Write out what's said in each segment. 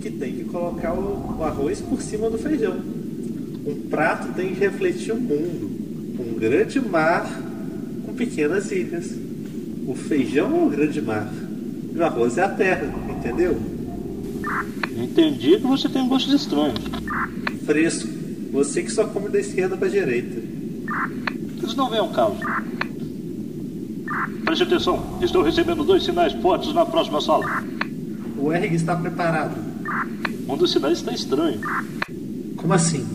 que tem que colocar o, arroz por cima do feijão. Um prato tem que refletir o mundo. Um grande mar com pequenas ilhas. O feijão é o grande mar. E o arroz é a terra, entendeu? Entendi que você tem gostos estranhos. Fresco. Você que só come da esquerda pra direita. Isso não vem ao caso. Preste atenção, estou recebendo dois sinais fortes na próxima sala. O Erg está preparado. Um dos sinais está estranho. Como assim?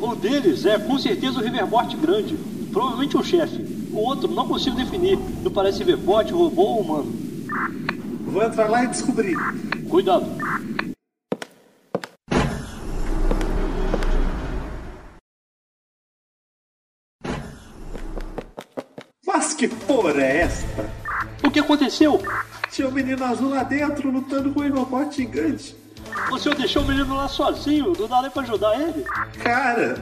Um deles é com certeza o Riverbot grande. Provavelmente o chefe. O outro não consigo definir. Não parece Riverbot, robô ou humano. Vou entrar lá e descobrir. Cuidado. Mas que porra é esta? O que aconteceu? Tinha um menino azul lá dentro lutando com um robot gigante. O senhor deixou o menino lá sozinho, não dá nem pra ajudar ele? Cara,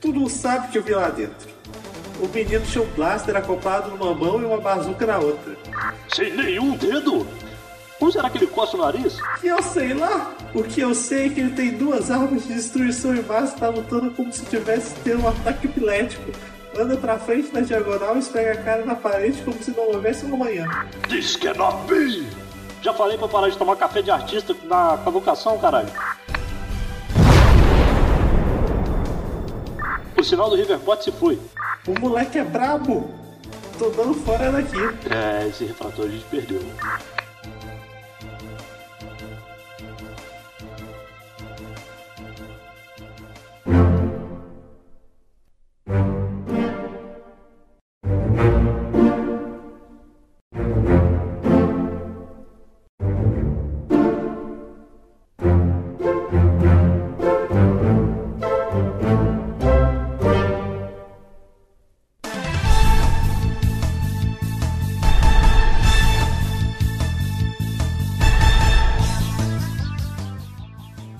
tu não sabe o que eu vi lá dentro. O menino tinha um blaster acoplado numa mão e uma bazuca na outra. Sem nenhum dedo? Como será que ele coça o nariz? Eu sei lá. O que eu sei é que ele tem duas armas de destruição em massa e tá lutando como se tivesse tendo um ataque epilético. Anda pra frente na diagonal e esfrega a cara na parede como se não houvesse um amanhã. This cannot be! Já falei pra parar de tomar café de artista na convocação, caralho. O sinal do Riverbot se foi. O moleque é brabo. Tô dando fora daqui. É, esse refrator a gente perdeu.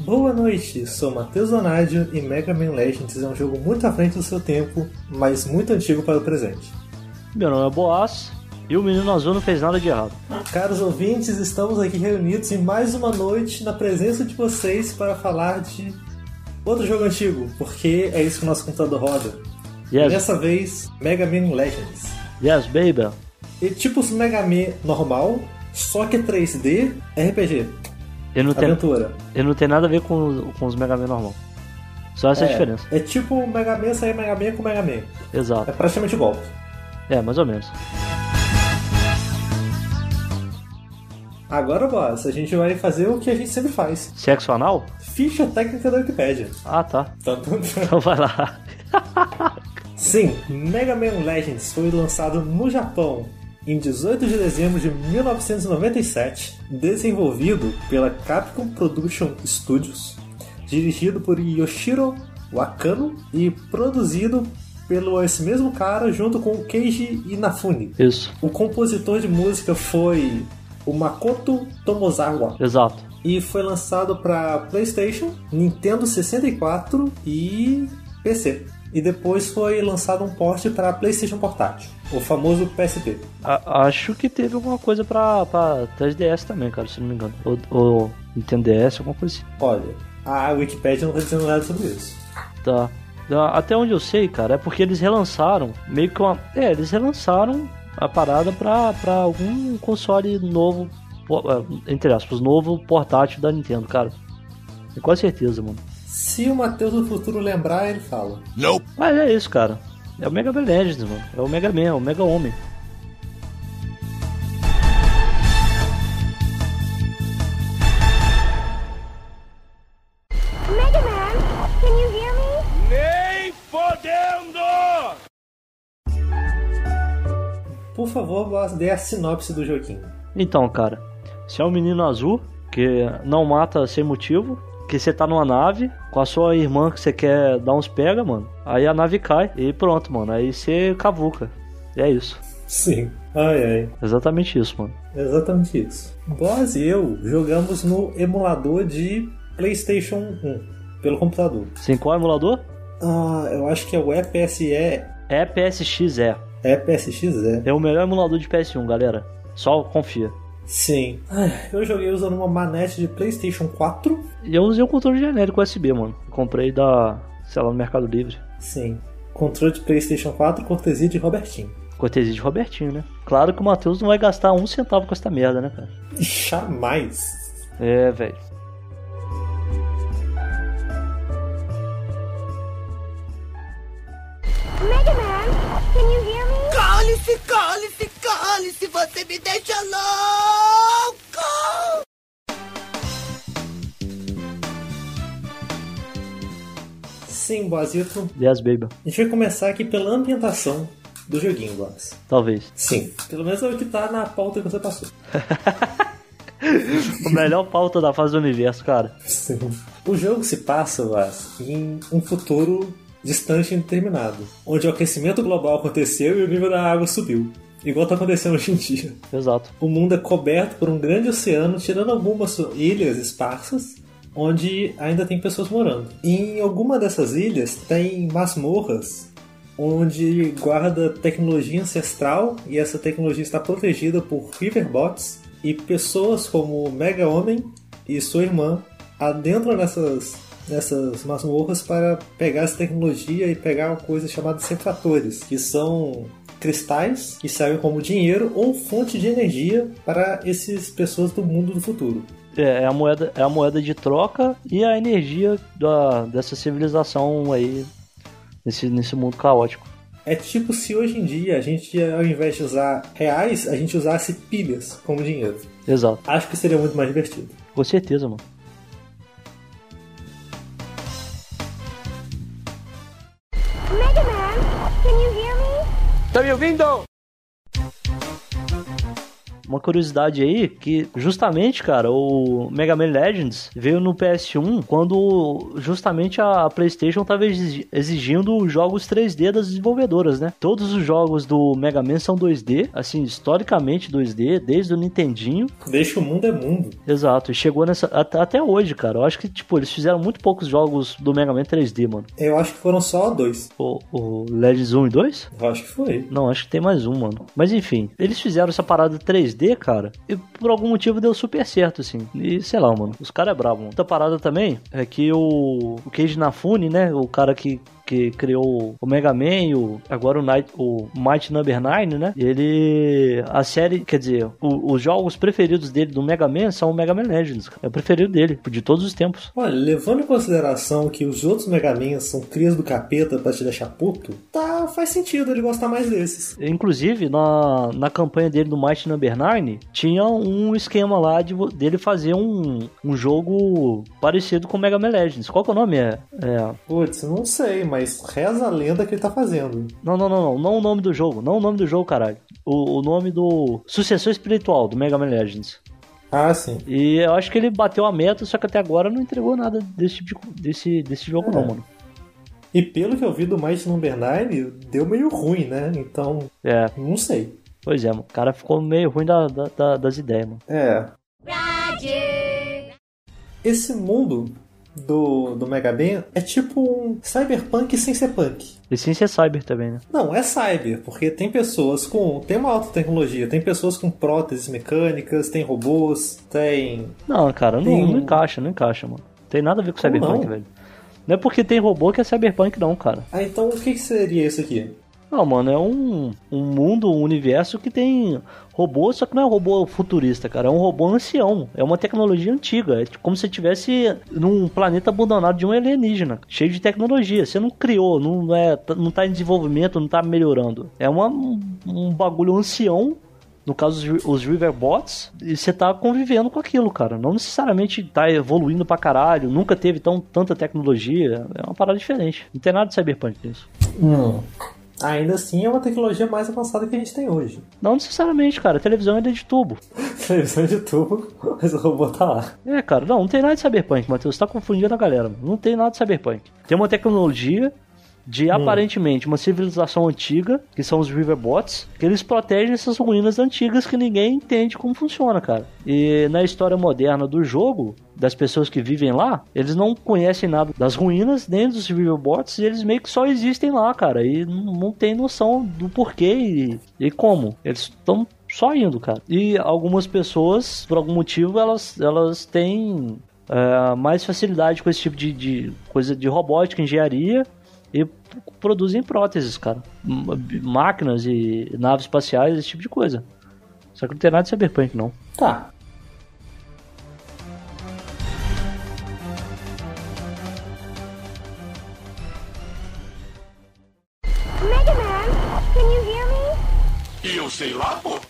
Boa noite, sou Matheus Donadio e Mega Man Legends é um jogo muito à frente do seu tempo, mas muito antigo para o presente. Meu nome é Boas e o menino azul não fez nada de errado. Caros ouvintes, estamos aqui reunidos em mais uma noite na presença de vocês para falar de outro jogo antigo, porque é isso que o nosso computador roda. E Yes, dessa vez, Mega Man Legends. yes, baby. E tipo o Mega Man normal, só que 3D, RPG, Ele não, tem, aventura. ele não nada a ver com, com os Mega Man normal. Só essa é a diferença. É tipo o Mega Man sair Mega Man com Mega Man. É Exato. praticamente golpe. É, mais ou menos. Agora, boss, a gente vai fazer o que a gente sempre faz. Sexo anal? Ficha técnica da Wikipedia. Ah, tá. Tá tudo- Então vai lá. Sim, Mega Man Legends foi lançado no Japão em 18 de dezembro de 1997, desenvolvido pela Capcom Production Studios, dirigido por Yoshiro Wakano e produzido pelo esse mesmo cara junto com Keiji Inafune. Isso, O compositor de música foi o Makoto Tomozawa exato. e foi lançado para PlayStation, Nintendo 64 e PC. E depois foi lançado um port para PlayStation Portátil, o famoso PSP. A- acho que teve alguma coisa pra, pra 3DS também, cara, se não me engano. Ou, ou Nintendo DS, alguma coisa assim. Olha, a Wikipedia não está dizendo nada sobre isso. Tá. Da- Até onde eu sei, cara, é porque eles relançaram meio que uma. É, eles relançaram a parada pra, pra algum console novo, é, entre aspas, novo portátil da Nintendo, cara. Quase certeza, mano. Se o Matheus do futuro lembrar, ele fala. Mas é isso, cara. É o Mega Man Legends, mano. É o Mega Man, é o Mega Homem. Mega Man, can you hear me? Nem fodendo! Por favor, dê a sinopse do joguinho. Então, cara, você é um menino azul que não mata sem motivo, que você tá numa nave com a sua irmã que você quer dar uns pega, mano. Aí a nave cai e pronto, mano. Aí você cavuca. E é isso. Sim. Ai, ai. Exatamente isso, mano. Exatamente isso. Boss e eu jogamos no emulador de PlayStation 1, pelo computador. Sim, qual é emulador? Ah, eu acho que é o EPSE. É PSXE. EPSXE. É o melhor emulador de PS1, galera. Só confia. Sim. Ah, Eu joguei usando uma manete de PlayStation 4. E eu usei um controle genérico USB, mano. Comprei da, sei lá, no Mercado Livre. Sim. Controle de PlayStation 4, cortesia de Robertinho. Cortesia de Robertinho, né? Claro que o Matheus não vai gastar um centavo com essa merda, né, cara? Jamais. É, velho. Mega Man, can you hear me? Cale-se, cale-se, cale-se, você me deixa louco! Sim, Boazito. Yes, baby. A gente vai começar aqui pela ambientação do joguinho, Boaz. Talvez. Sim. Pelo menos é o que tá na pauta que você passou. O melhor pauta da fase do universo, cara. Sim. O jogo se passa, Boaz, em um futuro distante e indeterminado, onde o aquecimento global aconteceu e o nível da água subiu. Igual tá acontecendo hoje em dia. Exato. O mundo é coberto por um grande oceano, tirando algumas ilhas esparsas, onde ainda tem pessoas morando. E em alguma dessas ilhas tem masmorras, onde guarda tecnologia ancestral e essa tecnologia está protegida por riverbots e pessoas como Mega Homem e sua irmã adentram nessas nessas masmorras para pegar essa tecnologia e pegar uma coisa chamada cefratores, que são cristais que servem como dinheiro ou fonte de energia para essas pessoas do mundo do futuro. É, é a moeda, é a moeda de troca e a energia da, dessa civilização aí nesse, nesse mundo caótico. É tipo se hoje em dia a gente, ao invés de usar reais, a gente usasse pilhas como dinheiro. Exato. Acho que seria muito mais divertido. Com certeza, mano. Me? Tá me ouvindo? Uma curiosidade aí, que justamente, cara, o Mega Man Legends veio no PS1 quando justamente a PlayStation estava exigindo jogos 3D das desenvolvedoras, né? Todos os jogos do Mega Man são 2D, assim, historicamente 2D, desde o Nintendinho. Desde que o mundo é mundo. Exato, e chegou nessa. Até, até hoje, cara. Eu acho que, tipo, eles fizeram muito poucos jogos do Mega Man 3D, mano. Eu acho que foram só dois. O, o Legends 1 e 2? Eu acho que foi. Não, acho que tem mais um, mano. Mas enfim, eles fizeram essa parada 3D, cara, e por algum motivo deu super certo, assim. E sei lá, mano, os caras é bravo, mano. Outra parada também é que o, o Keiji Nafune, né, o cara que que criou o Mega Man e o, agora o, Night, o Might Number 9, né? Ele. A série, quer dizer, o- os jogos preferidos dele do Mega Man são o Mega Man Legends. É o preferido dele, de todos os tempos. Olha, levando em consideração que os outros Mega Man são crias do capeta pra te deixar puto, tá, faz sentido ele gostar mais desses. Inclusive, na, na campanha dele do Might Number 9, tinha um esquema lá de, dele fazer um, um jogo parecido com o Mega Man Legends. Qual que é o nome? É, é, Putz, não sei, mas reza a lenda que ele tá fazendo. não, não, não, não. Não o nome do jogo. Não o nome do jogo, caralho. O, o nome do sucessor espiritual do Mega Man Legends. Ah, sim. E eu acho que ele bateu a meta, só que até agora não entregou nada desse tipo de, desse, desse jogo, É. não, mano. E pelo que eu vi do Might Number 9, deu meio ruim, né? Então, É, não sei. pois é, mano. O cara ficou meio ruim da, da- da- das ideias, mano. É. Esse mundo do, do Mega Man é tipo um cyberpunk sem ser punk. E sem ser cyber também, né? Não, é cyber, porque tem pessoas com. Tem uma alta tecnologia, tem pessoas com próteses mecânicas, tem robôs, tem. Não, cara, não, Tem- não encaixa, não encaixa, mano. Tem nada a ver com Cyberpunk, não? velho. Não é porque tem robô que é Cyberpunk, não, cara. Ah, então o que, que seria isso aqui? Não, mano, é um, um mundo, um universo que tem robô, só que não é um robô futurista, cara. É um robô ancião. É uma tecnologia antiga. É tipo como se estivesse num planeta abandonado de um alienígena, cheio de tecnologia. Você não criou, não, é, não tá em desenvolvimento, não tá melhorando. É uma, um, bagulho ancião. No caso, os ri- os Riverbots, e você tá convivendo com aquilo, cara. Não necessariamente tá evoluindo pra caralho, nunca teve tão, tanta tecnologia. É uma parada diferente. Não tem nada de cyberpunk nisso. Hum. Ainda assim é uma tecnologia mais avançada que a gente tem hoje. Não necessariamente, cara. A televisão ainda é de tubo. Televisão de tubo, mas o robô tá lá. É, cara, não, não tem nada de cyberpunk, Matheus. Você tá confundindo a galera. Não tem nada de cyberpunk. Tem uma tecnologia de aparentemente uma civilização antiga, que são os Riverbots, que eles protegem essas ruínas antigas que ninguém entende como funciona, cara. E na história moderna do jogo, das pessoas que vivem lá, eles não conhecem nada das ruínas, nem dos Riverbots, e eles meio que só existem lá, cara, e não, não tem noção do porquê e, e como. Eles estão só indo, cara. E algumas pessoas, por algum motivo, elas, elas têm é, mais facilidade com esse tipo de, de coisa de robótica, engenharia e produzem próteses, cara. Máquinas e naves espaciais, esse tipo de coisa. Só que não tem nada de cyberpunk, não. Tá. Mega Man, can you hear me? E eu sei lá, pô.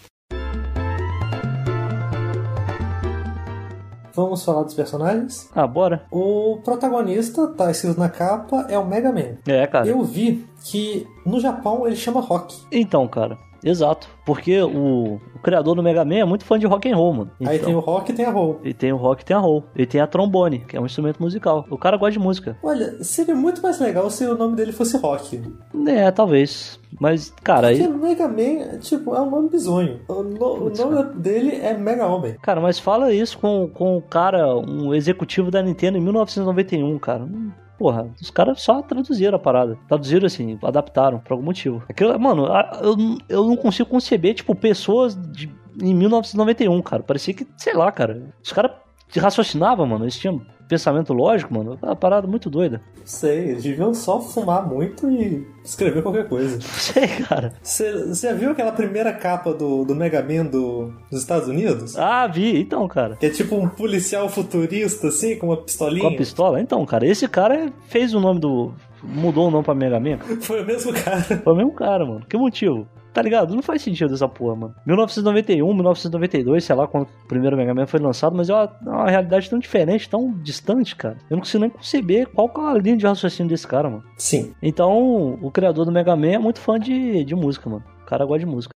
Vamos falar dos personagens? Ah, bora. O protagonista, tá escrito na capa, é o Mega Man. É, cara. Eu vi que no Japão ele chama Rock. Então, cara. Exato. Porque o, o criador do Mega Man é muito fã de rock and roll, mano. Aí Então, tem o Rock e tem a Roll. E tem o rock e tem a roll. E tem a trombone, que é um instrumento musical. O cara gosta de música. Olha, seria muito mais legal se o nome dele fosse Rock. É, talvez. Mas, cara, Porque aí. Mega Man, tipo, é um nome bizonho. O, no- o nome dele é Mega Homem. Cara, mas fala isso com, com o cara, um executivo da Nintendo em 1991, cara. Hum, Porra, os caras só traduziram a parada. Traduziram assim, adaptaram por algum motivo. Aquilo, mano, eu, eu não consigo conceber, tipo, pessoas de, em 1991, cara. Parecia que, sei lá, cara. Os caras raciocinavam, mano. Eles tinham pensamento lógico, mano. Uma parada muito doida. Sei, eles deviam só fumar muito e escrever qualquer coisa. Sei, cara. Você você já viu aquela primeira capa do, do Mega Man do, dos Estados Unidos? Ah, vi. Então, cara. Que é tipo um policial futurista, assim, com uma pistolinha. Com a pistola? Então, cara, esse cara fez o nome do. Mudou o nome pra Mega Man. Foi o mesmo cara. Foi o mesmo cara, mano. Que motivo? Tá ligado? Não faz sentido essa porra, mano. 1991, 1992, sei lá quando o primeiro Mega Man foi lançado, mas é uma, é uma realidade tão diferente, tão distante, cara. Eu não consigo nem conceber qual que é a linha de raciocínio desse cara, mano. Sim. Então, o criador do Mega Man é muito fã de, de música, mano. O cara gosta de música.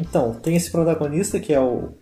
Então, tem esse protagonista que é o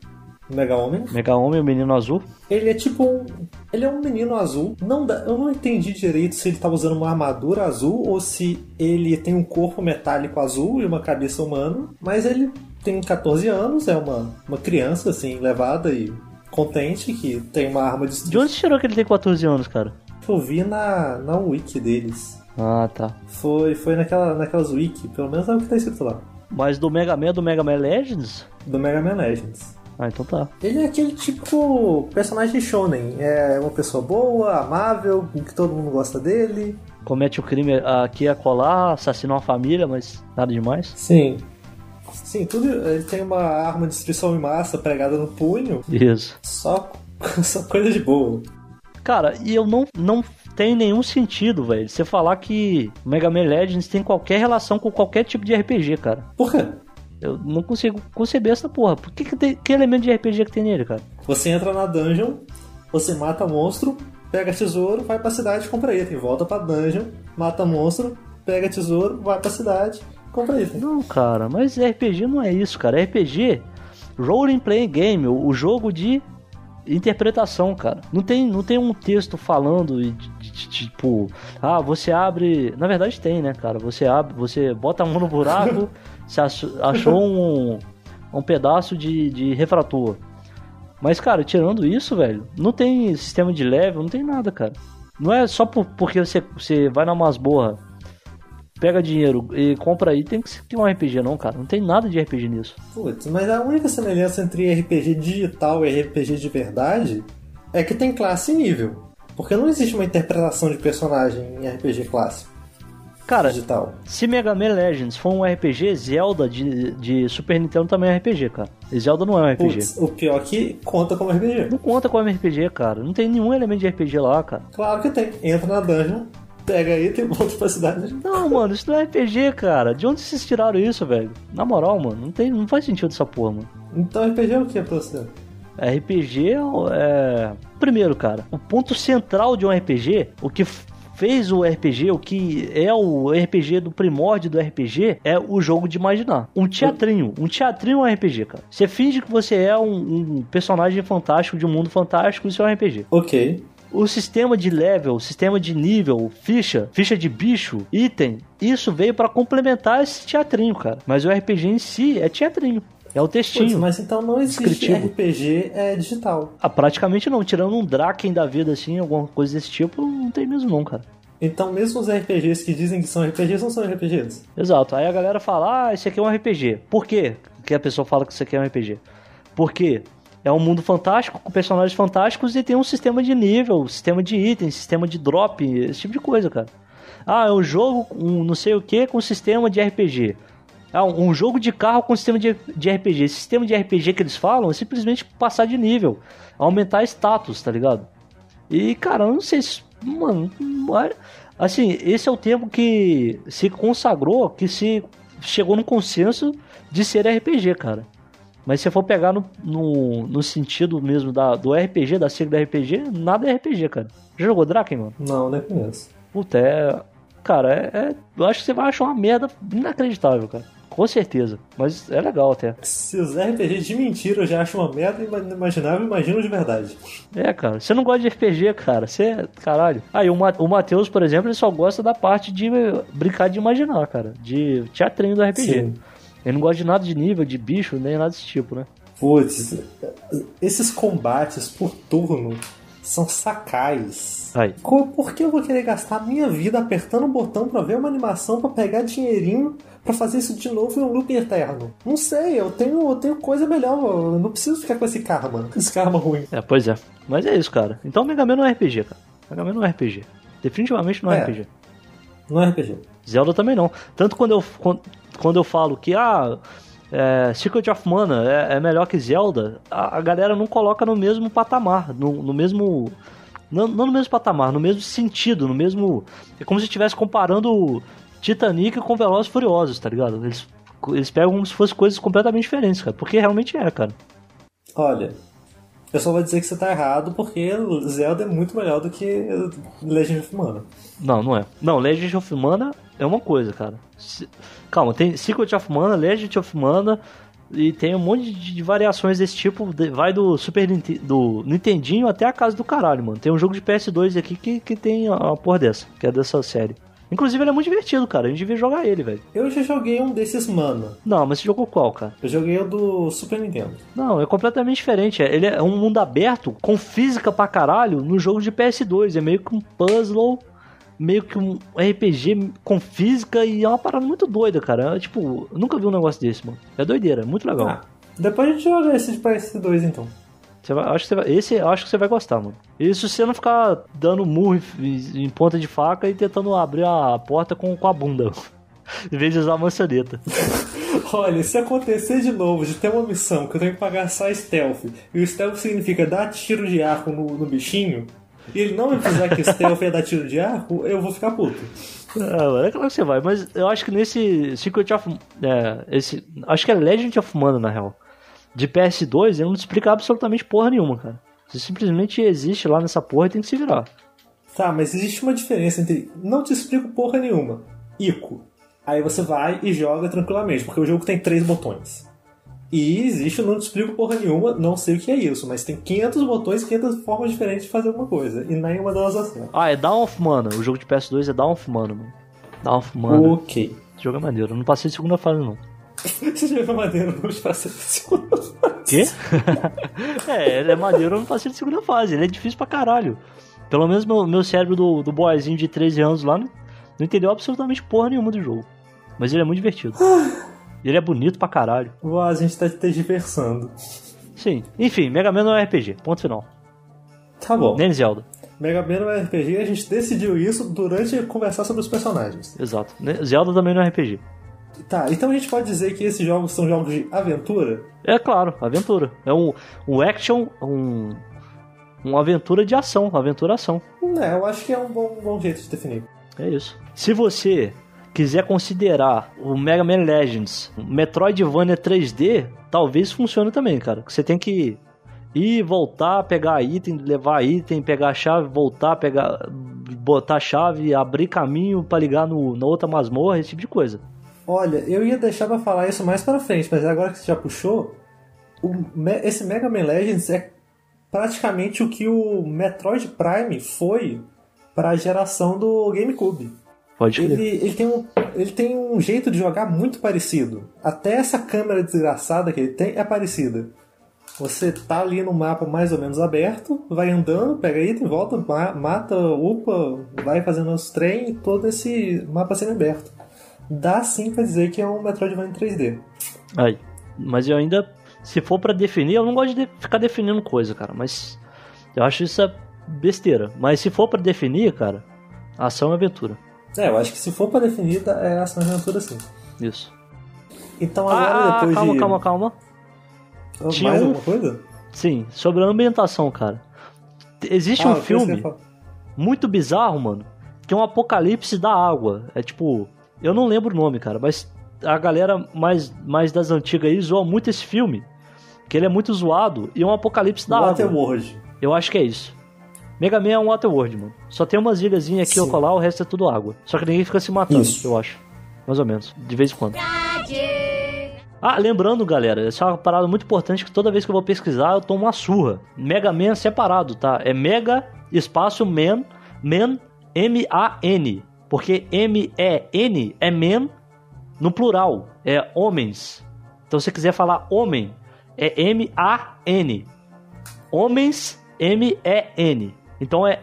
Mega Homem. Mega Homem, o menino azul. Ele é tipo um. Ele é um menino azul. Não dá, eu não entendi direito se ele tava usando uma armadura azul ou se ele tem um corpo metálico azul e uma cabeça humana. Mas ele tem 14 anos, é uma, uma criança, assim, levada e contente, que tem uma arma de De onde tirou que ele tem 14 anos, cara? Eu vi na, na wiki deles. Ah, tá. Foi, foi naquela, naquelas wiki, pelo menos é o que tá escrito lá. Mas do Mega Man, do Mega Man Legends? Do Mega Man Legends. Ah, então tá. Ele é aquele típico personagem shonen. É uma pessoa boa, amável, que todo mundo gosta dele. Comete o crime aqui a colar, assassina uma família, mas nada demais. Sim. Sim, tudo. Ele tem uma arma de destruição em massa pregada no punho. Isso. Só, só coisa de boa. Cara, e eu não, não tem nenhum sentido, velho, você falar que Mega Man Legends tem qualquer relação com qualquer tipo de RPG, cara. Por quê? Eu não consigo conceber essa porra. Por que, que, tem, que elemento de RPG que tem nele, cara? Você entra na dungeon, você mata monstro, pega tesouro, vai pra cidade e compra item. Volta pra dungeon, mata monstro, pega tesouro, vai pra cidade, compra item. Não, cara, mas RPG não é isso, cara. RPG, Role Playing Game, o, jogo de interpretação, cara. Não tem, não tem um texto falando e de- de- de- tipo, ah, você abre. Na verdade tem, né, cara? Você abre, você bota a mão no buraco, ach- achou um, um pedaço de, de refrator. Mas, cara, tirando isso, velho, não tem sistema de level, não tem nada, cara. Não é só por- porque você, você vai na masmorra, pega dinheiro e compra item que tem um RPG, não, cara. Não tem nada de RPG nisso. Putz, mas a única semelhança entre RPG digital e RPG de verdade é que tem classe e nível. Porque não existe uma interpretação de personagem em RPG clássico Cara, digital. se Mega Man Legends for um RPG, Zelda de, de Super Nintendo também é RPG, cara. E Zelda não é um RPG. Putz, o pior é que conta como RPG. Não conta como RPG, cara. Não tem nenhum elemento de RPG lá, cara. Claro que tem. Entra na dungeon, pega item, volta pra cidade. Não, mano, isso não é RPG, cara. De onde vocês tiraram isso, velho? Na moral, mano, não, tem, não faz sentido essa porra, mano. Então RPG é o que pra você? RPG é. Primeiro, cara, o ponto central de um RPG, o que fez o RPG, o que é o RPG do primórdio do RPG, é o jogo de imaginar. Um teatrinho. Um teatrinho é um RPG, cara. Você finge que você é um, um personagem fantástico de um mundo fantástico, isso é um RPG. Ok. o sistema de level, o sistema de nível, ficha, ficha de bicho, item, isso veio pra complementar esse teatrinho, cara. Mas o RPG em si é teatrinho. É o textinho. mas então não existe. RPG é, digital. Ah, praticamente não. Tirando um Draken da vida, assim, alguma coisa desse tipo, não tem mesmo não, cara. Então mesmo os RPGs que dizem que são RPGs não são RPGs. Exato. Aí a galera fala, ah, esse aqui é um RPG. Por quê que a pessoa fala que isso aqui é um RPG? Porque é um mundo fantástico, com personagens fantásticos e tem um sistema de nível, sistema de itens, sistema de drop, esse tipo de coisa, cara. Ah, é um jogo, um não sei o que, com sistema de RPG. Ah, um jogo de carro com sistema de, de RPG. Esse sistema de RPG que eles falam é simplesmente passar de nível, aumentar status, tá ligado? E, cara, eu não sei se. Mano, assim, esse é o tempo que se consagrou, que se chegou no consenso de ser RPG, cara. Mas se você for pegar no, no, no sentido mesmo da, do RPG, da sigla do RPG, nada é RPG, cara. Já jogou Draken, mano? Não, nem conheço. Puta, é. Cara, é, é- Eu acho que você vai achar uma merda inacreditável, cara. Com certeza. Mas é legal até. Se os RPGs de mentira eu já acho uma merda inimaginável, imagino de verdade. É, cara. Você não gosta de RPG, cara. Você é. Caralho. Aí o, Ma- o Matheus, por exemplo, ele só gosta da parte de brincar de imaginar, cara. De teatrinho do RPG. Sim. Ele não gosta de nada de nível, de bicho, nem nada desse tipo, né? Putz, esses combates por turno são sacais. Aí. Por que eu vou querer gastar minha vida apertando um botão pra ver uma animação pra pegar dinheirinho pra fazer isso de novo em um loop eterno? Não sei, eu tenho, eu tenho coisa melhor. Eu não preciso ficar com esse karma, esse karma ruim. É, pois é. Mas é isso, cara. Então Mega Man não é RPG, cara. Mega Man não é RPG. Definitivamente não é, É. RPG. Não é RPG. Zelda também não. Tanto quando eu, quando, quando eu falo que, ah, é, Secret of Mana é, é melhor que Zelda, a, a galera não coloca no mesmo patamar, no, no mesmo. Não, não no mesmo patamar, no mesmo sentido, no mesmo. É como se estivesse comparando Titanic com Velozes Furiosos, tá ligado? Eles, eles pegam como se fossem coisas completamente diferentes, cara. Porque realmente é, cara. Olha, eu só vou dizer que você tá errado porque Zelda é muito melhor do que Legend of Mana. Não, não é. Não, Legend of Mana é uma coisa, cara. Se- Calma, tem Secret of Mana, Legend of Mana e tem um monte de variações desse tipo. de- Vai do Super do Nintendinho até a casa do caralho, mano. Tem um jogo de PS2 aqui que, que tem a, a porra dessa, que é dessa série. Inclusive ele é muito divertido, cara. A gente devia jogar ele, velho. Eu já joguei um desses Mana. Não, mas você jogou qual, cara? Eu joguei o do Super Nintendo. Não, é completamente diferente. É- Ele é um mundo aberto com física pra caralho no jogo de PS2. É meio que um puzzle, meio que um RPG com física e é uma parada muito doida, cara. É, tipo, eu nunca vi um negócio desse, mano. É doideira, é muito legal. Ah, depois a gente joga esse de PS2 então. Você vai- acho que você vai- esse eu acho que você vai gostar, mano. E se você não ficar dando murro em, em ponta de faca e tentando abrir a porta com, com a bunda. em vez de usar a maçaneta. Olha, se acontecer de novo de ter uma missão que eu tenho que pagar só stealth, e o stealth significa dar tiro de arco no, no bichinho, e ele não me precisar que stealth é dar tiro de arco, eu vou ficar puto. É, mano, é claro que você vai, mas eu acho que nesse Secret of. É, esse, acho que é Legend of Mana, na real. De PS2, ele não te explica absolutamente porra nenhuma, cara. Você simplesmente existe lá nessa porra e tem que se virar. Tá, mas existe uma diferença entre não te explico porra nenhuma, Ico. Aí você vai e joga tranquilamente, porque o jogo tem três botões. E existe o não te explico porra nenhuma, não sei o que é isso, mas tem 500 botões, 500 formas diferentes de fazer alguma coisa. E nenhuma delas acerta. Ah, é Dawn of Mana. O jogo de PS2 é Dawn of Mana, mano. Dawn of Mana. Ok. Esse jogo é maneiro. Eu não passei de segunda fase, não. Você já viu maneiro no espaço segunda Quê? é, ele é maneiro, eu não passei de segunda fase. Ele é difícil pra caralho. Pelo menos meu, meu cérebro do, do boyzinho de 13 anos lá não, não entendeu absolutamente porra nenhuma do jogo. Mas ele é muito divertido. ele é bonito pra caralho. Uau, a gente tá te diversando. Sim. Enfim, Mega Man não é RPG. Ponto final. Tá bom. Nem Zelda. Mega Man não é RPG, a gente decidiu isso durante conversar sobre os personagens. Exato. Zelda também não é RPG. Tá, então a gente pode dizer que esses jogos são jogos de aventura? É claro, aventura. É um, um action, um, uma aventura de ação, aventura-ação. É, eu acho que é um bom, um bom jeito de definir. É isso. Se você quiser considerar o Mega Man Legends Metroidvania 3D, talvez funcione também, cara. Você tem que ir, voltar, pegar item, levar item, pegar a chave, voltar, pegar, botar a chave, abrir caminho pra ligar no, na outra masmorra, esse tipo de coisa. Olha, eu ia deixar pra falar isso mais pra frente, mas agora que você já puxou, o esse Mega Man Legends é praticamente o que o Metroid Prime foi para a geração do GameCube. Pode Ele, ele, tem um, ele tem um jeito de jogar muito parecido. Até essa câmera desgraçada que ele tem é parecida. Você tá ali no mapa mais ou menos aberto, vai andando, pega item, volta, ma- mata, upa, vai fazendo os trem e todo esse mapa sendo aberto. Dá sim pra dizer que é um Metroidvania 3D. Aí. Mas eu ainda, se for pra definir, eu não gosto de ficar definindo coisa, cara. Mas eu acho isso é besteira. Mas se for pra definir, cara, ação e aventura. É, eu acho que se for pra definir, é ação e aventura sim. Isso. Então agora Ah, depois calma, de. calma, calma. Mais Tinha um- alguma coisa? Sim, sobre a ambientação, cara. Existe Ah, um filme muito bizarro, mano, que é um apocalipse da água. É tipo, eu não lembro o nome, cara, mas a galera mais, mais das antigas aí zoa muito esse filme, que ele é muito zoado e é um apocalipse da água. Waterworld. Eu acho que é isso. Mega Man é um Waterworld, mano. Só tem umas ilhazinhas aqui Sim. ou colar, o resto é tudo água. Só que ninguém fica se matando, Isso. eu acho. Mais ou menos, de vez em quando. Ah, lembrando, galera, essa é uma parada muito importante que toda vez que eu vou pesquisar eu tomo uma surra. Mega Man é separado, tá? É Mega espaço Man, Man, M-A-N. Porque M-E-N é Man no plural, é homens. Então se você quiser falar homem, é M-A-N. Homens, M-E-N. Então é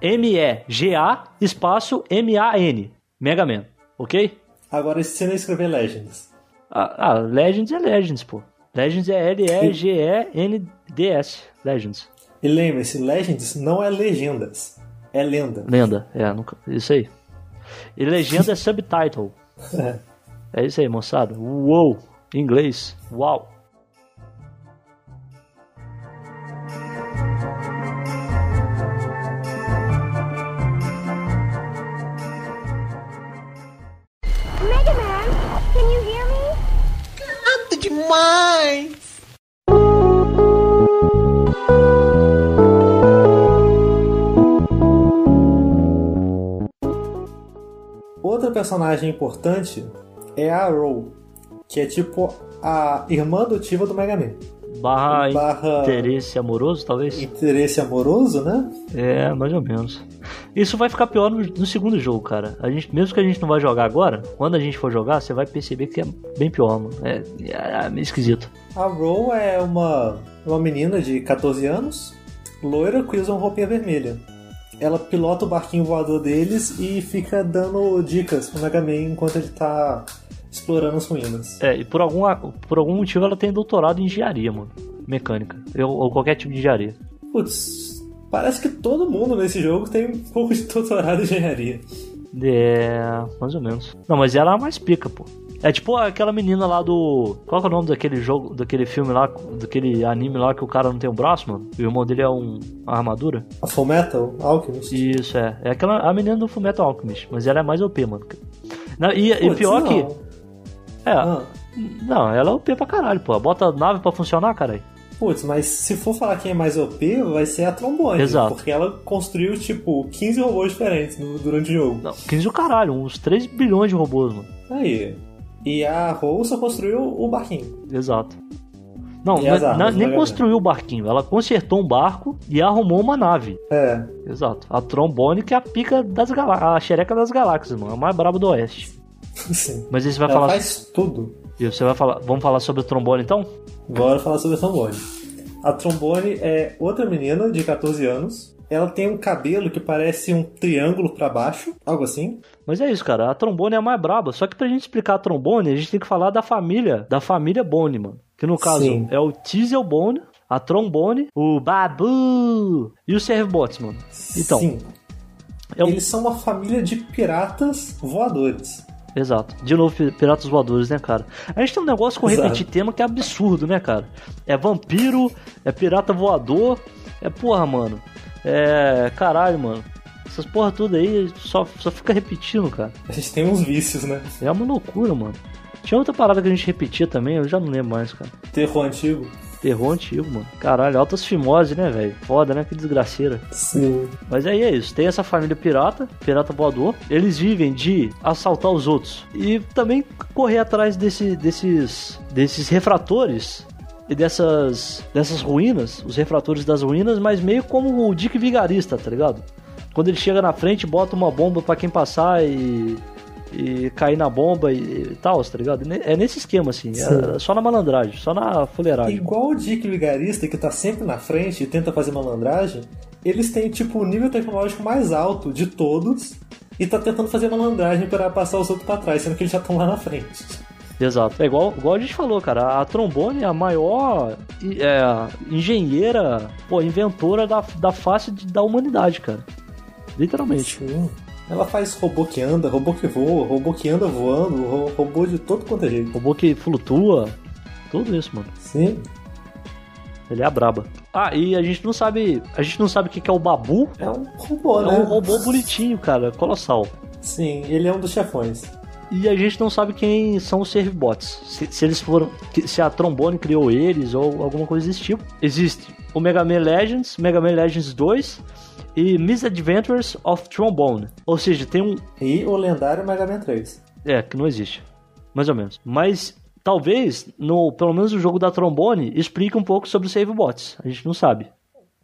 M-E-G-A espaço M-A-N. Mega Man, ok? Agora, e se você não escrever Legends? Ah, ah, Legends é Legends, pô. Legends é L-E-G-E-N-D-S. Legends. E lembre-se, Legends não é legendas, é lenda. Lenda, é, nunca, isso aí. E legenda é subtitle. É. É isso aí, moçada. Uou, em inglês. Uau. Personagem importante é a Row, que é tipo a irmã adotiva do Mega Man. Barra, Barra- interesse amoroso, talvez? Interesse amoroso, né? É, mais ou menos. Isso vai ficar pior no, no segundo jogo, cara. A gente, mesmo que a gente não vai jogar agora, quando a gente for jogar, você vai perceber que é bem pior, mano. É, é meio esquisito. A Row é uma, uma menina de 14 anos, loira, que usa uma roupinha vermelha. Ela pilota o barquinho voador deles e fica dando dicas pro Mega Man enquanto ele tá explorando as ruínas. É, e por, alguma, por algum motivo ela tem doutorado em engenharia, mano. Mecânica. Eu- ou qualquer tipo de engenharia. Putz, parece que todo mundo nesse jogo tem um pouco de doutorado em engenharia. É, mais ou menos. Não, mas ela é a mais pica, pô. É tipo aquela menina lá do. Qual é o nome daquele jogo, daquele filme lá, daquele anime lá que o cara não tem um braço, mano? E o irmão dele é um, uma armadura? A Full Metal Alchemist. Isso, é. É aquela a menina do Fullmetal Alchemist, mas ela é mais OP, mano. Não, e, e pior não. que. É, Ah, não, ela é OP pra caralho, pô. Bota a nave pra funcionar, caralho. Putz, mas se for falar quem é mais OP, vai ser a Trombone. Exato. Porque ela construiu, tipo, 15 robôs diferentes no- durante o jogo. Não, 15 do caralho, uns 3 bilhões de robôs, mano. Aí. E a Rose só construiu o barquinho. Exato. Não, as na- na- nem construiu o barquinho, ela consertou um barco e arrumou uma nave. É. Exato. A trombone que é a pica das galáxias, a xereca das galáxias, mano. A mais braba do oeste. Sim. Mas você vai Ela falar. faz tudo. E você vai falar. Vamos falar sobre o trombone então? Bora falar sobre a Trombone. A Trombone é outra menina de 14 anos. Ela tem um cabelo que parece um triângulo pra baixo, algo assim. Mas é isso, cara. A trombone é a mais braba. Só que pra gente explicar a trombone, a gente tem que falar da família, da família Bone, mano. Que no caso Sim. é o Teasel Bone, a trombone, o Babu e o Servbots, mano. Então, Sim. é um- Eles são uma família de piratas voadores. Exato. De novo, pi- Piratas Voadores, né, cara? A gente tem um negócio com repetir tema que é absurdo, né, cara? É vampiro, é pirata voador, é porra, mano. É. Caralho, mano. Essas porra tudo aí só, só fica repetindo, cara. A gente tem uns vícios, né? É uma loucura, mano. Tinha outra parada que a gente repetia também, eu já não lembro mais, cara. Terror antigo. Terror antigo, mano. Caralho, altas fimose, né, velho? Foda, né? Que desgraceira. Sim. Mas aí é isso, tem essa família pirata, pirata voador. Eles vivem de assaltar os outros e também correr atrás desse, desses, desses refratores e dessas, dessas ruínas, os refratores das ruínas, mas meio como o Dick Vigarista, tá ligado? Quando ele chega na frente, bota uma bomba pra quem passar e, e cair na bomba e, e tal, tá ligado? É nesse esquema, assim, é só na malandragem, só na fuleiragem. Igual o Dick Vigarista, que tá sempre na frente e tenta fazer malandragem, eles têm, tipo, o nível tecnológico mais alto de todos e tá tentando fazer malandragem para passar os outros pra trás, sendo que eles já estão lá na frente. Exato. É igual, igual a gente falou, cara. A Trombone é a maior é, engenheira, pô, inventora da, da face de- da humanidade, cara. Literalmente. Sim. Ela faz robô que anda, robô que voa, robô que anda voando, ro- robô de todo quanto é jeito. Robô que flutua. Tudo isso, mano. Sim. Ele é a braba. Ah, e a gente não sabe. A gente não sabe o que é o Babu. É um robô, É né? um robô bonitinho, cara. Colossal. Sim, ele é um dos chefões. E a gente não sabe quem são os Servibots. Se, se eles foram. Se a Trombone criou eles ou alguma coisa desse tipo. Existe o Mega Man Legends, Mega Man Legends 2 e Misadventures of Trombone. Ou seja, tem um. E o lendário Mega Man 3. É, que não existe. Mais ou menos. Mas talvez, no, pelo menos no jogo da Trombone, explique um pouco sobre os Savebots. A gente não sabe.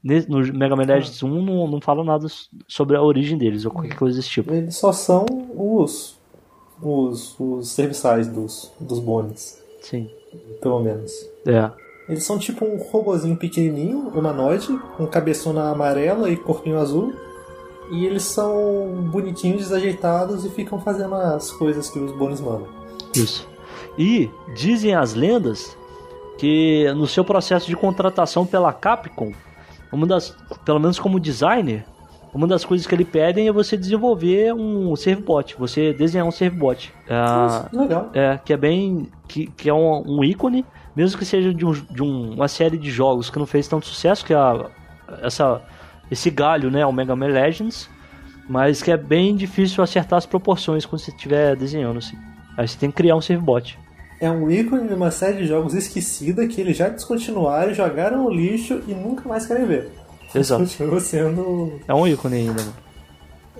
No Mega Man Legends 1 não, não fala nada sobre a origem deles ou qualquer coisa desse tipo. Eles só são os. Os, os serviçais dos, dos bones, Sim. pelo menos. É. Eles são tipo um robozinho pequenininho, humanoide, com cabeçona amarela e corpinho azul. E eles são bonitinhos, desajeitados e ficam fazendo as coisas que os bones mandam. Isso. E dizem as lendas que no seu processo de contratação pela Capcom, uma das, pelo menos como designer, uma das coisas que ele pedem é você desenvolver um servbot, você desenhar um servbot. Ah, Legal. é, que é bem. que, que é um, um ícone, mesmo que seja de, um- de um- uma série de jogos que não fez tanto sucesso, que é a, essa, esse galho, né, o Mega Man Legends, mas que é bem difícil acertar as proporções quando você estiver desenhando, assim. Aí você tem que criar um servbot. É um ícone de uma série de jogos esquecida que eles já descontinuaram, jogaram no lixo e nunca mais querem ver. Exato. Continua sendo É um ícone ainda, mano.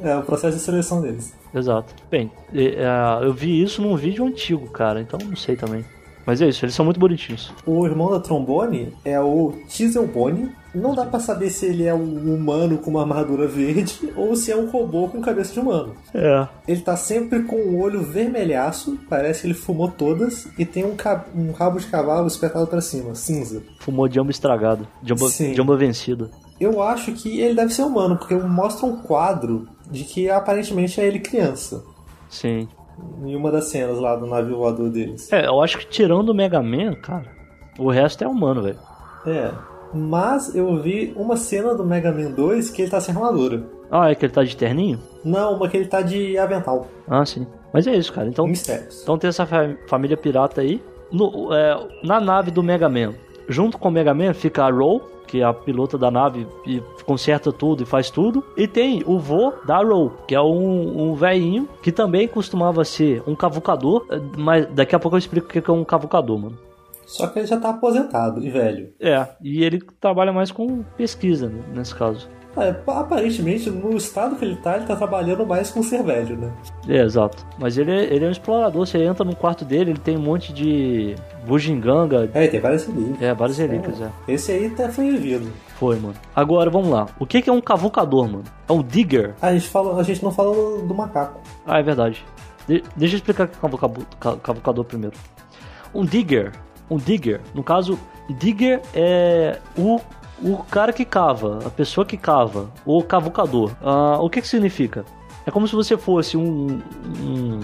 é, o processo de seleção deles. Exato. Bem, é, eu vi isso num vídeo antigo, cara, então não sei também. Mas é isso, eles são muito bonitinhos. O irmão da trombone é o Chiselbone. Não dá pra saber se ele é um humano com uma armadura verde ou se é um robô com cabeça de humano. É. Ele tá sempre com o olho vermelhaço, parece que ele fumou todas, e tem um, um rabo de cavalo espetado pra cima, cinza. Fumou jamba estragado, jamba, Sim. jamba vencida. Eu acho que ele deve ser humano, porque mostra um quadro de que aparentemente é ele criança. Sim. Em uma das cenas lá do navio voador deles. É, eu acho que tirando o Mega Man, cara, o resto é humano, velho. É. Mas eu vi uma cena do Mega Man 2 que ele tá sem armadura. Ah, é que ele tá de terninho? Não, uma que ele tá de avental. Ah, sim. Mas é isso, cara. Então, Mistérios. então tem essa fa- família pirata aí. No- é, na nave do Mega Man, junto com o Mega Man fica a Roll, que é a pilota da nave e conserta tudo e faz tudo. E tem o vô da Roll, que é um, um velhinho que também costumava ser um cavucador. é, Mas daqui a pouco eu explico o que que é um cavucador, mano. Só que ele já tá aposentado e velho. É, e ele trabalha mais com pesquisa, né, nesse caso. É, aparentemente, no estado que ele tá, ele tá trabalhando mais com ser velho, né? É, exato. Mas ele é, ele é um explorador. Você entra no quarto dele, ele tem um monte de bugiganga. É, tem várias relíquias. É, várias relíquias, é. Esse aí até foi revido. Foi, mano. Agora, vamos lá. O que é um cavucador, mano? É um digger? A gente, fala, a gente não falou do macaco. Ah, é verdade. De- deixa eu explicar o que é cavucabo- ca- cavucador primeiro. Um digger. Um digger. No caso, digger é o, o cara que cava, a pessoa que cava, o cavucador. Ah, o que que significa? É como se você fosse um... um-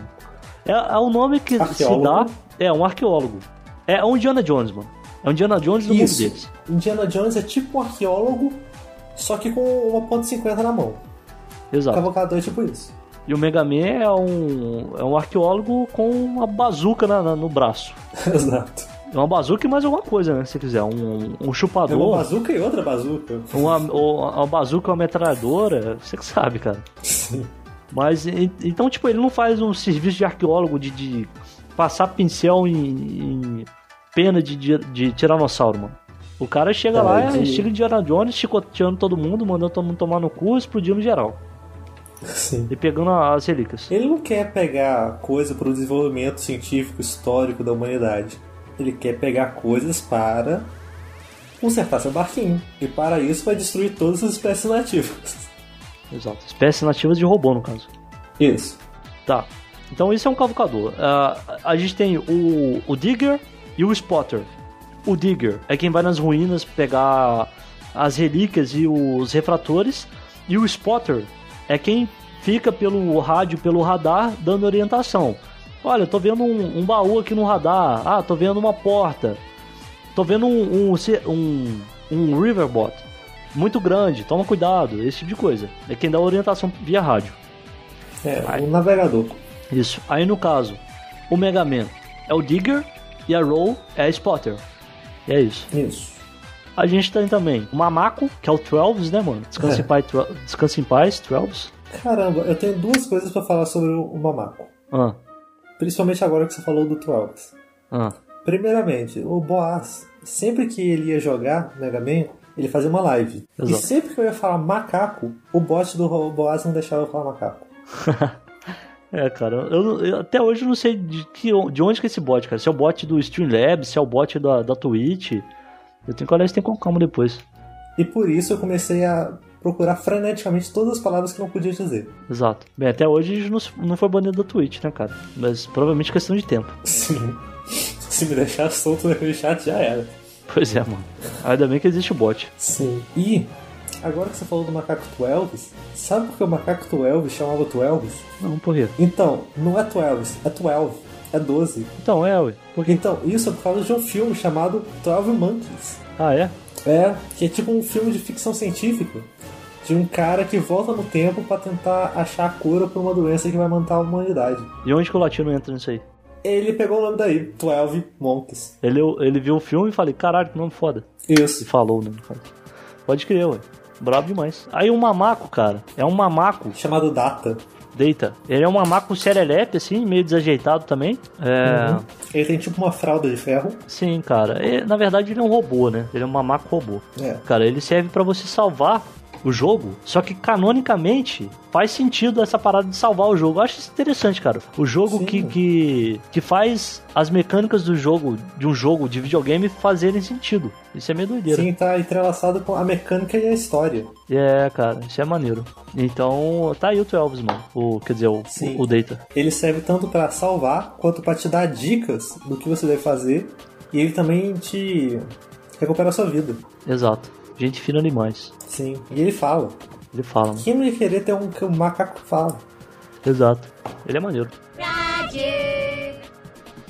é, é o nome que se Arqueólogo. dá... É, um arqueólogo. É um Indiana Jones, mano. É um Indiana Jones do mundo deles. Indiana Jones é tipo um arqueólogo, só que com uma ponta .50 na mão. O Exato. cavocador é tipo isso. E o Mega Man é um, é um arqueólogo com uma bazuca na- na- no braço. Exato. É uma bazuca e mais alguma coisa, né? Se quiser. Um, um É uma chupador, bazuca e outra bazuca. uma, ou- uma bazuca, uma metralhadora. Você que sabe, cara. Sim. Mas, então, tipo, ele não faz um serviço de arqueólogo de, de passar pincel em, em pena de, de, de tiranossauro, mano. O cara chega É, lá, é de- estilo Indiana Jones, chicoteando todo mundo, mandando todo mundo tomar no cu, explodindo geral. Sim. E pegando as relíquias. Ele não quer pegar coisa pro desenvolvimento científico histórico da humanidade. Ele quer pegar coisas para consertar seu barquinho. E para isso vai destruir todas as espécies nativas. Exato. Espécies nativas de robô, no caso. Isso. Tá. Então isso é um cavucador. Uh, a gente tem o, o Digger e o Spotter. O Digger é quem vai nas ruínas pegar as relíquias e os refratores. E o Spotter é quem fica pelo rádio, pelo radar, dando orientação. Olha, tô vendo um, um baú aqui no radar. Ah, tô vendo uma porta. Tô vendo um, um, um, um riverbot muito grande. Toma cuidado, esse tipo de coisa. É quem dá orientação via rádio. É, o navegador. Isso. Aí no caso, o Mega Man é o Digger e a Roll é a Spotter. E é isso. Isso. A gente tem também o Mamaco, que é o Twelves, né, mano? Descanse, É. em, paz, Descanse em paz, Twelves. Caramba, eu tenho duas coisas pra falar sobre o Mamaco. Ah, Principalmente agora que você falou do Twelves. ah. Primeiramente, o Boaz, sempre que ele ia jogar Mega Man, ele fazia uma live. E Exato. sempre que eu ia falar macaco, o bot do Boaz não deixava eu falar macaco. É, cara, eu, eu- até hoje eu não sei de, que, de onde que é esse bot, cara. Se é o bot do Streamlabs, se é o bot da, da Twitch. Eu tenho que olhar isso tem com calma depois. E por isso eu comecei a procurar freneticamente todas as palavras que eu não podia dizer. Exato. Bem, até hoje a gente não, não foi banido da Twitch, né, cara? Mas provavelmente questão de tempo. Sim. Se me deixar solto naquele chat, já era. Pois é, mano. Ainda bem que existe o bot. Sim. E, agora que você falou do macaco Twelves, sabe por que o macaco Twelves chamava Twelves? Não, por quê? Então, não é Twelves, é Twelve. É 12. Então, é, ué. Por quê? Então, isso é por causa de um filme chamado Twelve Monkeys. Ah, é? É, que é tipo um filme de ficção científica. De um cara que volta no tempo pra tentar achar a cura pra uma doença que vai matar a humanidade. E onde que o latino entra nisso aí? Ele pegou o nome daí, Twelve Monkeys. Ele, ele viu o filme e falei, caralho, que nome foda. E Isso. falou, né? Pode crer, ué. Brabo demais. Aí o mamaco, cara, é um mamaco, Chamado Data. Deita. Ele é um mamaco serelepe, assim, meio desajeitado também. É. Ele tem tipo uma fralda de ferro. Sim, cara. E, na verdade, ele é um robô, né? Ele é um mamaco robô. É. Cara, ele serve pra você salvar o jogo, só que canonicamente faz sentido essa parada de salvar o jogo. Eu acho isso interessante, cara. O jogo Sim. que, que, que faz as mecânicas do jogo, de um jogo de videogame, fazerem sentido. Isso é meio doideira. Sim, tá entrelaçado com a mecânica e a história. É, cara, isso é maneiro. Então, tá aí o 12, mano. O, quer dizer, o, Sim. o Data. Ele serve tanto pra salvar quanto pra te dar dicas do que você deve fazer. E ele também te recupera a sua vida. Exato. Gente fina demais. Sim. E ele fala. Ele fala, mano. Quem não ia querer ter um que o macaco fala? Exato. Ele é maneiro.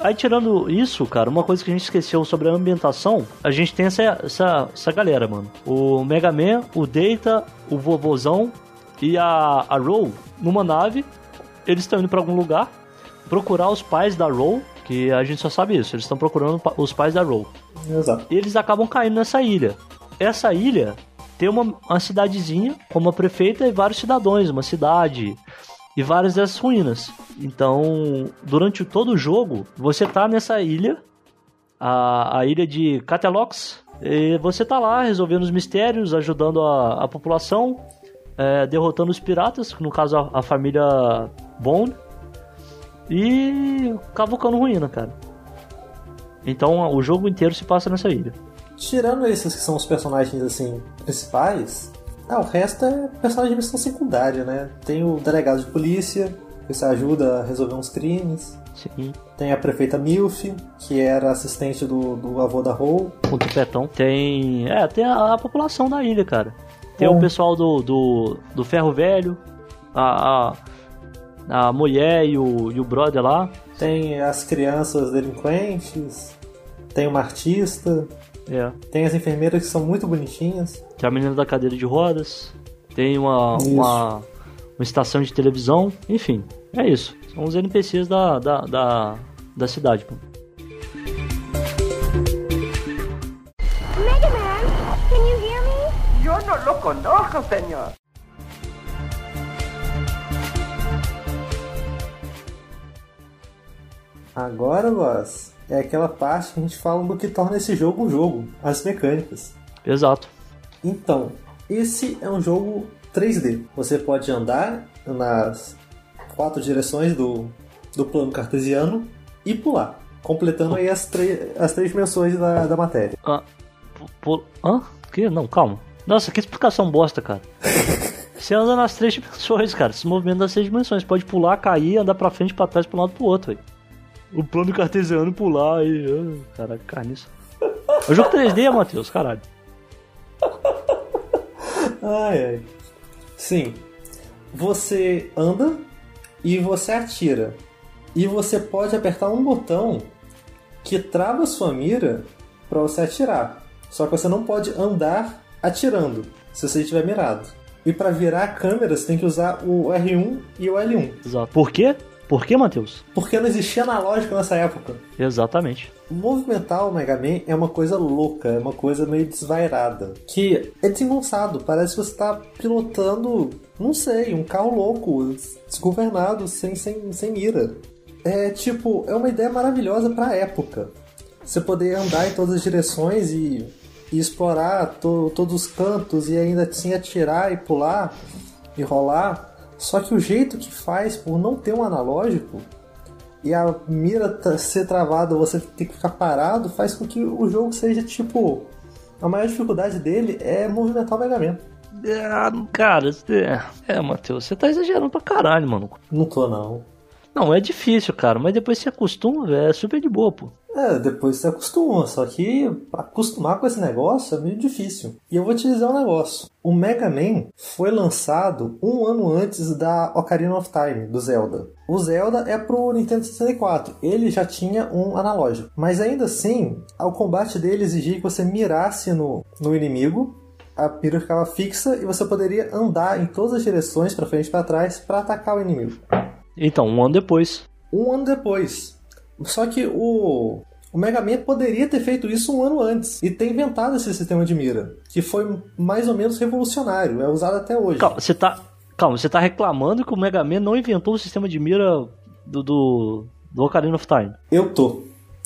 Aí tirando isso, cara, uma coisa que a gente esqueceu sobre a ambientação, a gente tem essa, essa, essa galera, mano. O Mega Man, o Data, o Vovozão e a, a Roll numa nave. Eles estão indo pra algum lugar procurar os pais da Roll, que a gente só sabe isso, eles estão procurando os pais da Roll. Exato. E eles acabam caindo nessa ilha. Essa ilha tem uma, uma cidadezinha com uma prefeita e vários cidadãos, uma cidade e várias dessas ruínas. Então, durante todo o jogo, você tá nessa ilha, a, a ilha de Catelox, e você tá lá resolvendo os mistérios, ajudando a, a população, é, derrotando os piratas, no caso a, a família Bond, e cavucando ruína, cara. Então o jogo inteiro se passa nessa ilha. Tirando esses que são os personagens assim principais, ah, o resto é personagem de missão secundária, né? Tem o delegado de polícia, que você ajuda a resolver uns crimes. Sim. Tem a prefeita Milf, que era assistente do, do avô da. Com o tupetão. Tem. É, tem a, a população da ilha, cara. Tem Bom. o pessoal do, do, do Ferro Velho, a, a, a mulher e o, e o brother lá. Tem as crianças delinquentes. Tem uma artista. É. Tem as enfermeiras que são muito bonitinhas. Tem a menina da cadeira de rodas. Tem uma, uma, uma estação de televisão. Enfim, é isso. São os NPCs da, da, da, da cidade, pô. Mega Man, can you hear me? Yo no lo conozco, señor. Agora, Voz, é aquela parte que a gente fala do que torna esse jogo um jogo, as mecânicas. Exato. Então, esse é um jogo 3D. Você pode andar nas quatro direções do, do plano cartesiano e pular. Completando aí as, as três dimensões da, da matéria. Ah, pu- pu- hã? Que? Não, calma. Nossa, que explicação bosta, cara. Você anda nas três dimensões, cara. Se movimenta nas três dimensões. Pode pular, cair, andar pra frente, pra trás, pra um lado pro outro, velho. O plano cartesiano pular e. ah, Caraca, carniça. É o jogo 3D, Matheus, caralho. Ai, ai. Sim. Você anda e você atira. E você pode apertar um botão que trava sua mira para você atirar. Só que você não pode andar atirando se você estiver mirado. E para virar a câmera você tem que usar o R1 e o L1. Exato. Por quê? Por quê, Matheus? Porque não existia analógico nessa época. Exatamente. Movimentar o Mega Man é uma coisa louca, é uma coisa meio desvairada. Que é desengonçado, parece que você está pilotando, não sei, um carro louco, desgovernado, sem, sem, sem mira. É tipo, é uma ideia maravilhosa pra época. Você poder andar em todas as direções e, e explorar to- todos os cantos e ainda assim atirar e pular e rolar. Só que o jeito que faz, por não ter um analógico, e a mira tá- ser travada, você ter que ficar parado, faz com que o jogo seja tipo. A maior dificuldade dele é movimentar o Mega Man. É, cara, é, é Matheus, você tá exagerando pra caralho, mano. Não tô, não. Não, é difícil, cara, mas depois você acostuma, velho, é super de boa, pô. É, depois você acostuma, só que acostumar com esse negócio é meio difícil. E eu vou te dizer um negócio: o Mega Man foi lançado um ano antes da Ocarina of Time, do Zelda. O Zelda é pro Nintendo 64, ele já tinha um analógico. Mas ainda assim, o combate dele exigia que você mirasse no, no inimigo. A mira ficava fixa e você poderia andar em todas as direções, pra frente e pra trás, pra atacar o inimigo Então, um ano depois. um ano depois. Só que o, o Mega Man poderia ter feito isso um ano antes e ter inventado esse sistema de mira, que foi mais ou menos revolucionário, é usado até hoje. Calma, você tá. Calma, você tá reclamando que o Mega Man não inventou o sistema de mira do, do, do Ocarina of Time. Eu tô.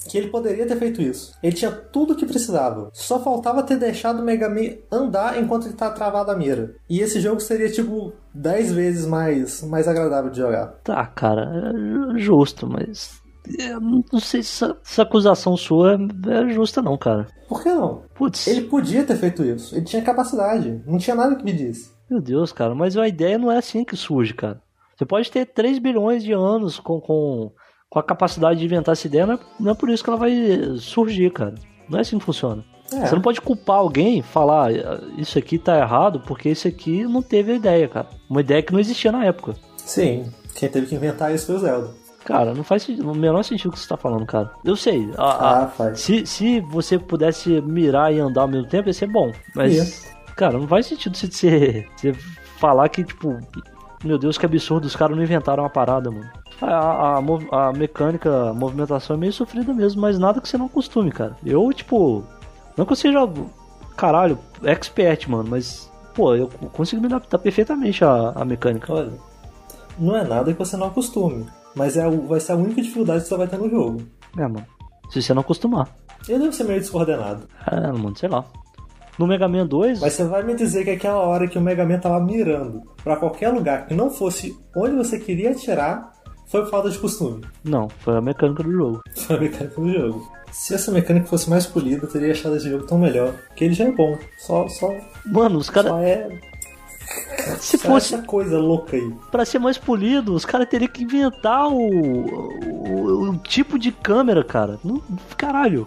Que ele poderia ter feito isso. Ele tinha tudo o que precisava. Só faltava ter deixado o Mega Man andar enquanto ele tá travado a mira. E esse jogo seria tipo 10 vezes mais, mais agradável de jogar. Tá, cara, é justo, mas. Eu não sei se essa, acusação sua é, é justa, não, cara. Por que não? Putz, Ele podia ter feito isso. Ele tinha capacidade. Não tinha nada que me disse. meu Deus, cara, mas a ideia não é assim que surge, cara. Você pode ter 3 bilhões de anos com, com, com a capacidade de inventar essa ideia, não é, não é por isso que ela vai surgir, cara. Não é assim que funciona. É. Você não pode culpar alguém, falar "Ah, isso aqui tá errado, porque esse aqui não teve a ideia, cara. Uma ideia que não existia na época. Sim. Quem teve que inventar isso foi o Zelda. Cara, não faz sentido- o menor sentido o que você tá falando, cara. Eu sei. a- a- Ah, faz. se, se você pudesse mirar e andar ao mesmo tempo, ia ser bom. Mas, cara, não faz sentido você, você, falar que, tipo, meu Deus, que absurdo, os caras não inventaram uma parada, mano. A, a, a mecânica, a movimentação é meio sofrida mesmo, mas nada que você não costume, cara. Eu, tipo, não que eu seja, caralho, expert, mano, mas, pô, eu consigo me adaptar perfeitamente à, à mecânica. Olha, não é nada que você não acostume, mas é, o- vai ser a única dificuldade que você vai ter no jogo. É, mano. Se você não acostumar. Eu devo ser meio descoordenado, É, mano, sei lá. No Mega Man 2, mas você vai me dizer que aquela hora que o Mega Man tava mirando pra qualquer lugar que não fosse onde você queria atirar, foi por falta de costume. não, foi a mecânica do jogo. Foi a mecânica do jogo. Se essa mecânica fosse mais polida, eu teria achado esse jogo tão melhor. Porque ele já é bom. Só, só, Mano, os caras. só é. Se Só fosse essa coisa louca aí. pra ser mais polido, os caras teriam que inventar o, o, o tipo de câmera, cara. Não, caralho.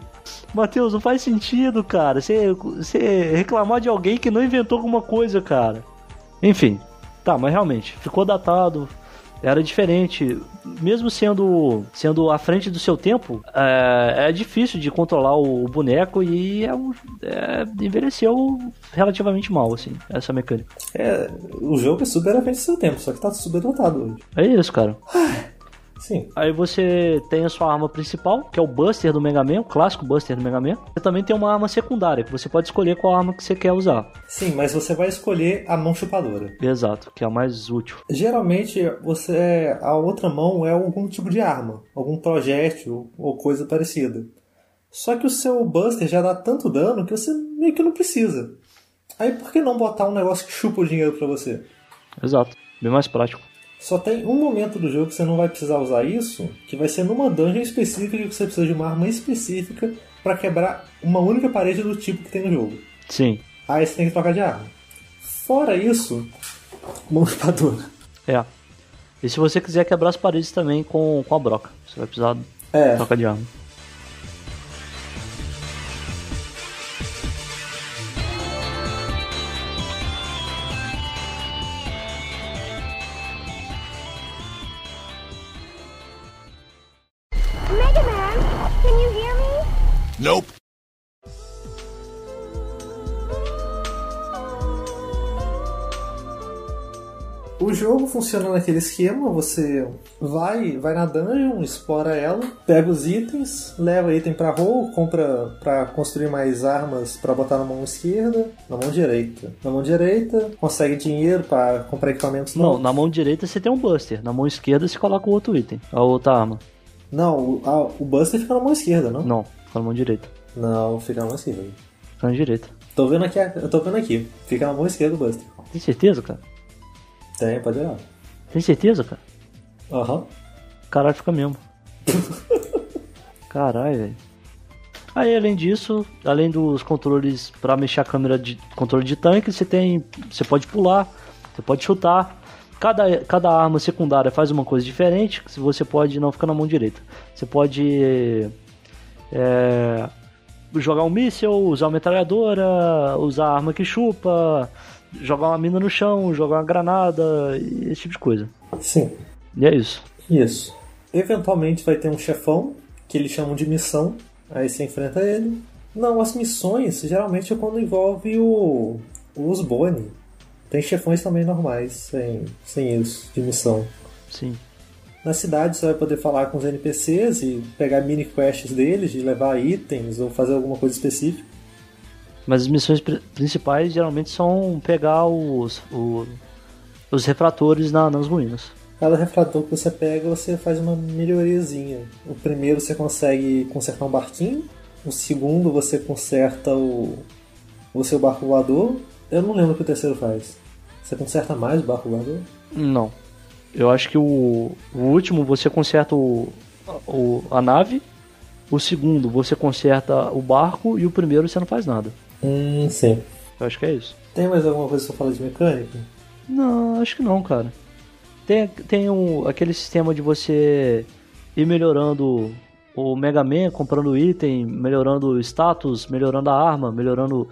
Matheus, não faz sentido, cara. Você reclamar de alguém que não inventou alguma coisa, cara. Enfim, tá, mas realmente, ficou datado. Era diferente, mesmo sendo sendo à frente do seu tempo, é, é difícil de controlar o, boneco e é é, envelheceu relativamente mal, assim, essa mecânica. É, o jogo é super à frente do seu tempo, só que tá super dotado hoje. É isso, cara. Sim. Aí você tem a sua arma principal, que é o Buster do Mega Man, o clássico Buster do Mega Man. Você também tem uma arma secundária, que você pode escolher qual arma que você quer usar. Sim, mas você vai escolher a mão chupadora. Exato, que é a mais útil. Geralmente, você a outra mão é algum tipo de arma, algum projétil ou coisa parecida. Só que o seu Buster já dá tanto dano que você meio que não precisa. Aí por que não botar um negócio que chupa o dinheiro pra você? Exato, bem mais prático. Só tem um momento do jogo que você não vai precisar usar isso, que vai ser numa dungeon específica que você precisa de uma arma específica para quebrar uma única parede do tipo que tem no jogo. Sim. Aí você tem que trocar de arma. Fora isso, mão espadona. É. E se você quiser quebrar as paredes também com, com a broca, você vai precisar É. trocar de arma. Nope. O jogo funciona naquele esquema, você vai, vai na dungeon, explora ela, pega os itens, leva item pra roll, compra pra construir mais armas pra botar na mão esquerda, na mão direita. Na mão direita, consegue dinheiro pra comprar equipamentos Não, novos. na mão direita você tem um buster, na mão esquerda você coloca o outro item, a outra arma. Não, o, a- o Buster fica na mão esquerda, não? Não, fica na mão direita. Não, fica na mão esquerda. Fica na direita. Tô vendo aqui, eu tô vendo aqui. Fica na mão esquerda o Buster. Tem certeza, cara? Tem, pode olhar. Tem certeza, cara? Aham. Caralho, fica mesmo. Caralho, velho. Aí, além disso, além dos controles pra mexer a câmera de controle de tanque, você tem, você pode pular, você pode chutar. Cada, cada arma secundária faz uma coisa diferente. Se você pode não ficar na mão direita, você pode é, jogar um míssil, usar uma metralhadora, usar a arma que chupa, jogar uma mina no chão, jogar uma granada, e esse tipo de coisa. Sim. E é isso. Isso. Eventualmente vai ter um chefão, que eles chamam de missão, aí você enfrenta ele. Não, as missões geralmente é quando envolve o, os Boni. Tem chefões também normais, sem, sem isso, de missão. Sim. Na cidade você vai poder falar com os NPCs e pegar mini quests deles, de levar itens ou fazer alguma coisa específica. Mas as missões pri- principais geralmente são pegar os, o- os refratores na- nas ruínas. Cada refrator que você pega, você faz uma melhoriazinha. O primeiro você consegue consertar um barquinho. O segundo você conserta o, o seu barco voador. Eu não lembro o que o terceiro faz. Você conserta mais o barco voador? Não. Eu acho que o, o último você conserta o, o- a nave. O segundo você conserta o barco. E o primeiro você não faz nada. Hum, sim. Eu acho que é isso. Tem mais alguma coisa que você fala de mecânica? Não, acho que não, cara. Tem, tem um, aquele sistema de você ir melhorando o Mega Man, comprando item, melhorando o status, melhorando a arma, melhorando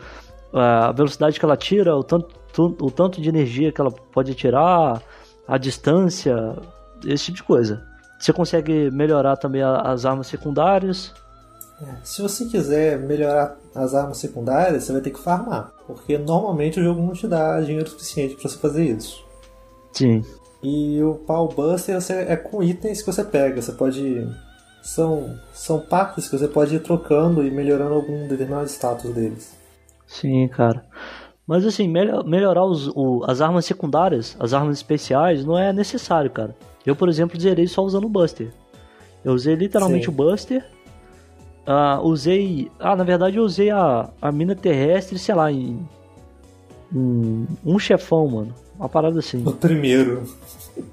ah, a velocidade que ela tira, o tanto, o tanto de energia que ela pode tirar, a distância, esse tipo de coisa. Você consegue melhorar também as armas secundárias. Se você quiser melhorar as armas secundárias, você vai ter que farmar. Porque normalmente o jogo não te dá dinheiro suficiente para você fazer isso. Sim. E o Power Buster você- é com itens que você pega. Você pode. São, são packs que você pode ir trocando e melhorando algum determinado status deles. Sim, cara. Mas assim, melho- melhorar os, o- as armas secundárias, as armas especiais, não é necessário, cara. Eu, por exemplo, zerei só usando o Buster. Eu usei literalmente Sim. o Buster. Ah, usei. Ah, na verdade eu usei a, a mina terrestre, sei lá, em. em um chefão, mano. Uma parada assim. O primeiro.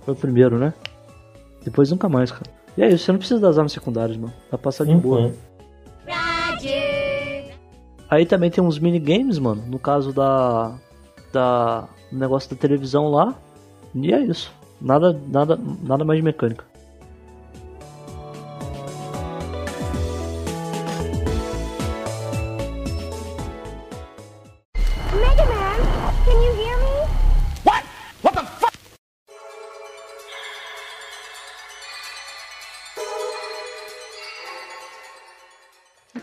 Foi o primeiro, né? Depois nunca mais, cara. E é isso, você não precisa das armas secundárias, mano. Dá pra passar de boa. Uhum. Aí também tem uns minigames, mano. No caso da. Da. negócio da televisão lá. E é isso. Nada, nada, nada mais de mecânica. Mega Man, can you hear me?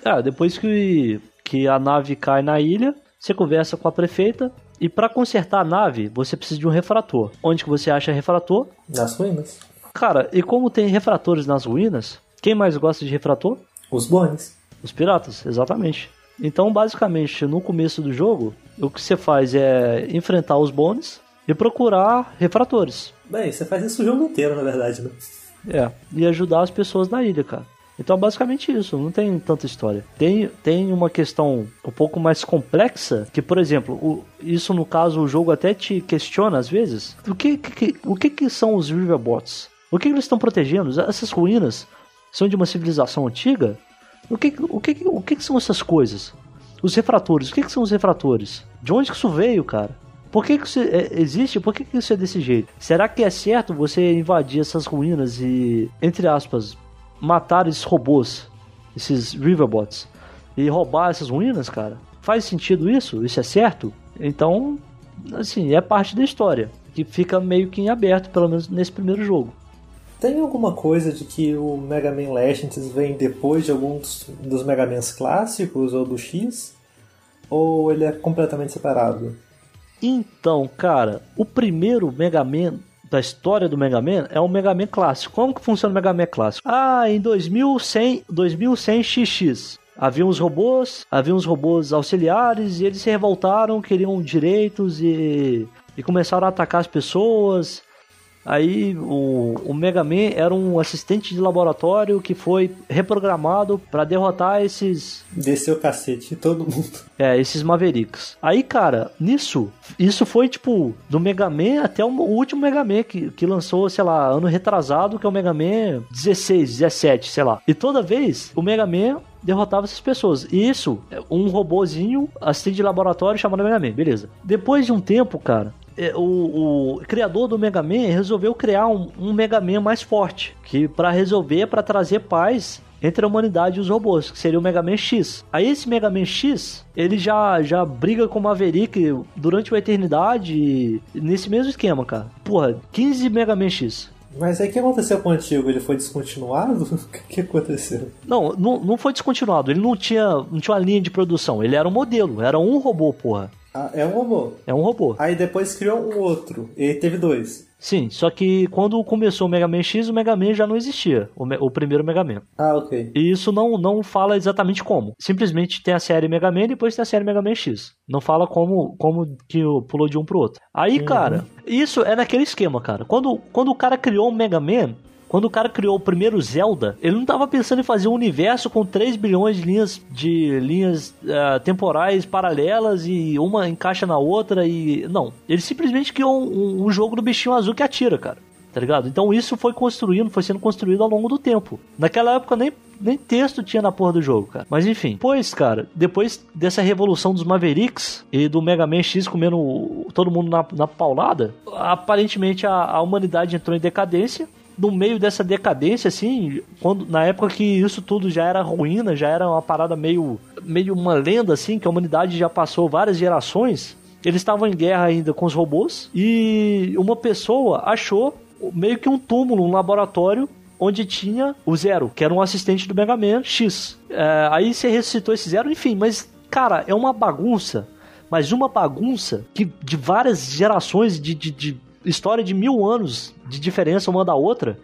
Ah, depois que, que a nave cai na ilha, você conversa com a prefeita. E pra consertar a nave, você precisa de um refrator. Onde que você acha refrator? Nas ruínas. Cara, e como tem refratores nas ruínas, quem mais gosta de refrator? Os bones. Os piratas, exatamente. Então, basicamente, no começo do jogo, o que você faz é enfrentar os bônus e procurar refratores. Bem, você faz isso o jogo inteiro, na verdade, né? É, e ajudar as pessoas na ilha, cara. Então, basicamente isso, não tem tanta história. Tem, tem uma questão um pouco mais complexa, que, por exemplo, o, isso no caso o jogo até te questiona às vezes. O que, que, o que, que são os Riverbots? O que, que eles estão protegendo? Essas ruínas são de uma civilização antiga? O que, o que, o que, que são essas coisas? Os refratores, o que, que são os refratores? De onde que isso veio, cara? Por que, que isso é, existe? Por que, que isso é desse jeito? Será que é certo você invadir essas ruínas e, entre aspas, matar esses robôs, esses Riverbots, e roubar essas ruínas, cara? Faz sentido isso? Isso é certo? Então, assim, é parte da história, que fica meio que em aberto, pelo menos nesse primeiro jogo. Tem alguma coisa de que o Mega Man Legends vem depois de alguns dos Mega Mans clássicos ou do X? Ou ele é completamente separado? Então, cara, o primeiro Mega Man da história do Mega Man é o Mega Man clássico. Como que funciona o Mega Man clássico? Ah, em 2100, 2100 XX. Havia uns robôs, havia uns robôs auxiliares e eles se revoltaram, queriam direitos e, e começaram a atacar as pessoas. Aí o, o Mega Man era um assistente de laboratório que foi reprogramado para derrotar esses. Desceu o cacete, todo mundo. É, esses Mavericks. Aí, cara, nisso, isso foi tipo do Mega Man até o último Mega Man que, que lançou, sei lá, ano retrasado, que é o Mega Man 16, 17, sei lá. E toda vez o Mega Man derrotava essas pessoas. E isso, um robozinho assistente de laboratório chamado Mega Man, beleza. Depois de um tempo, cara, é, o, o, criador do Mega Man resolveu criar um, um Mega Man mais forte, que para resolver, para trazer paz entre a humanidade e os robôs, que seria o Mega Man X. Aí esse Mega Man X, ele já, já briga com o Maverick durante uma eternidade nesse mesmo esquema, cara. Porra, 15 Mega Man X. Mas aí o que aconteceu com o antigo? Ele foi descontinuado? O que aconteceu? Não, não, não foi descontinuado. Ele não tinha, não tinha uma linha de produção. Ele era um modelo, era um robô, porra. Ah, é um robô. É um robô. Aí depois criou um outro. E teve dois. Sim, só que quando começou o Mega Man X, o Mega Man já não existia. O, o primeiro Mega Man. Ah, ok. E isso não, não fala exatamente como. Simplesmente tem a série Mega Man e depois tem a série Mega Man X. Não fala como, como que pulou de um pro outro. Aí, uhum. cara, isso é naquele esquema, cara. Quando, quando o cara criou o Mega Man, quando o cara criou o primeiro Zelda, ele não estava pensando em fazer um universo com 3 bilhões de linhas de linhas uh, temporais paralelas e uma encaixa na outra e não, ele simplesmente criou um, um jogo do bichinho azul que atira, cara. Tá ligado? Então isso foi construindo, foi sendo construído ao longo do tempo. Naquela época nem nem texto tinha na porra do jogo, cara. Mas enfim. Pois, cara, depois dessa revolução dos Mavericks e do Mega Man X comendo todo mundo na, na paulada, aparentemente a, a humanidade entrou em decadência no meio dessa decadência, assim, quando na época que isso tudo já era ruína, já era uma parada meio, meio uma lenda, assim, que a humanidade já passou várias gerações, eles estavam em guerra ainda com os robôs e uma pessoa achou meio que um túmulo, um laboratório onde tinha o Zero, que era um assistente do Mega Man X. É, aí você ressuscitou esse Zero, enfim, mas cara, é uma bagunça, mas uma bagunça que de várias gerações de, de, de história de mil anos de diferença uma da outra.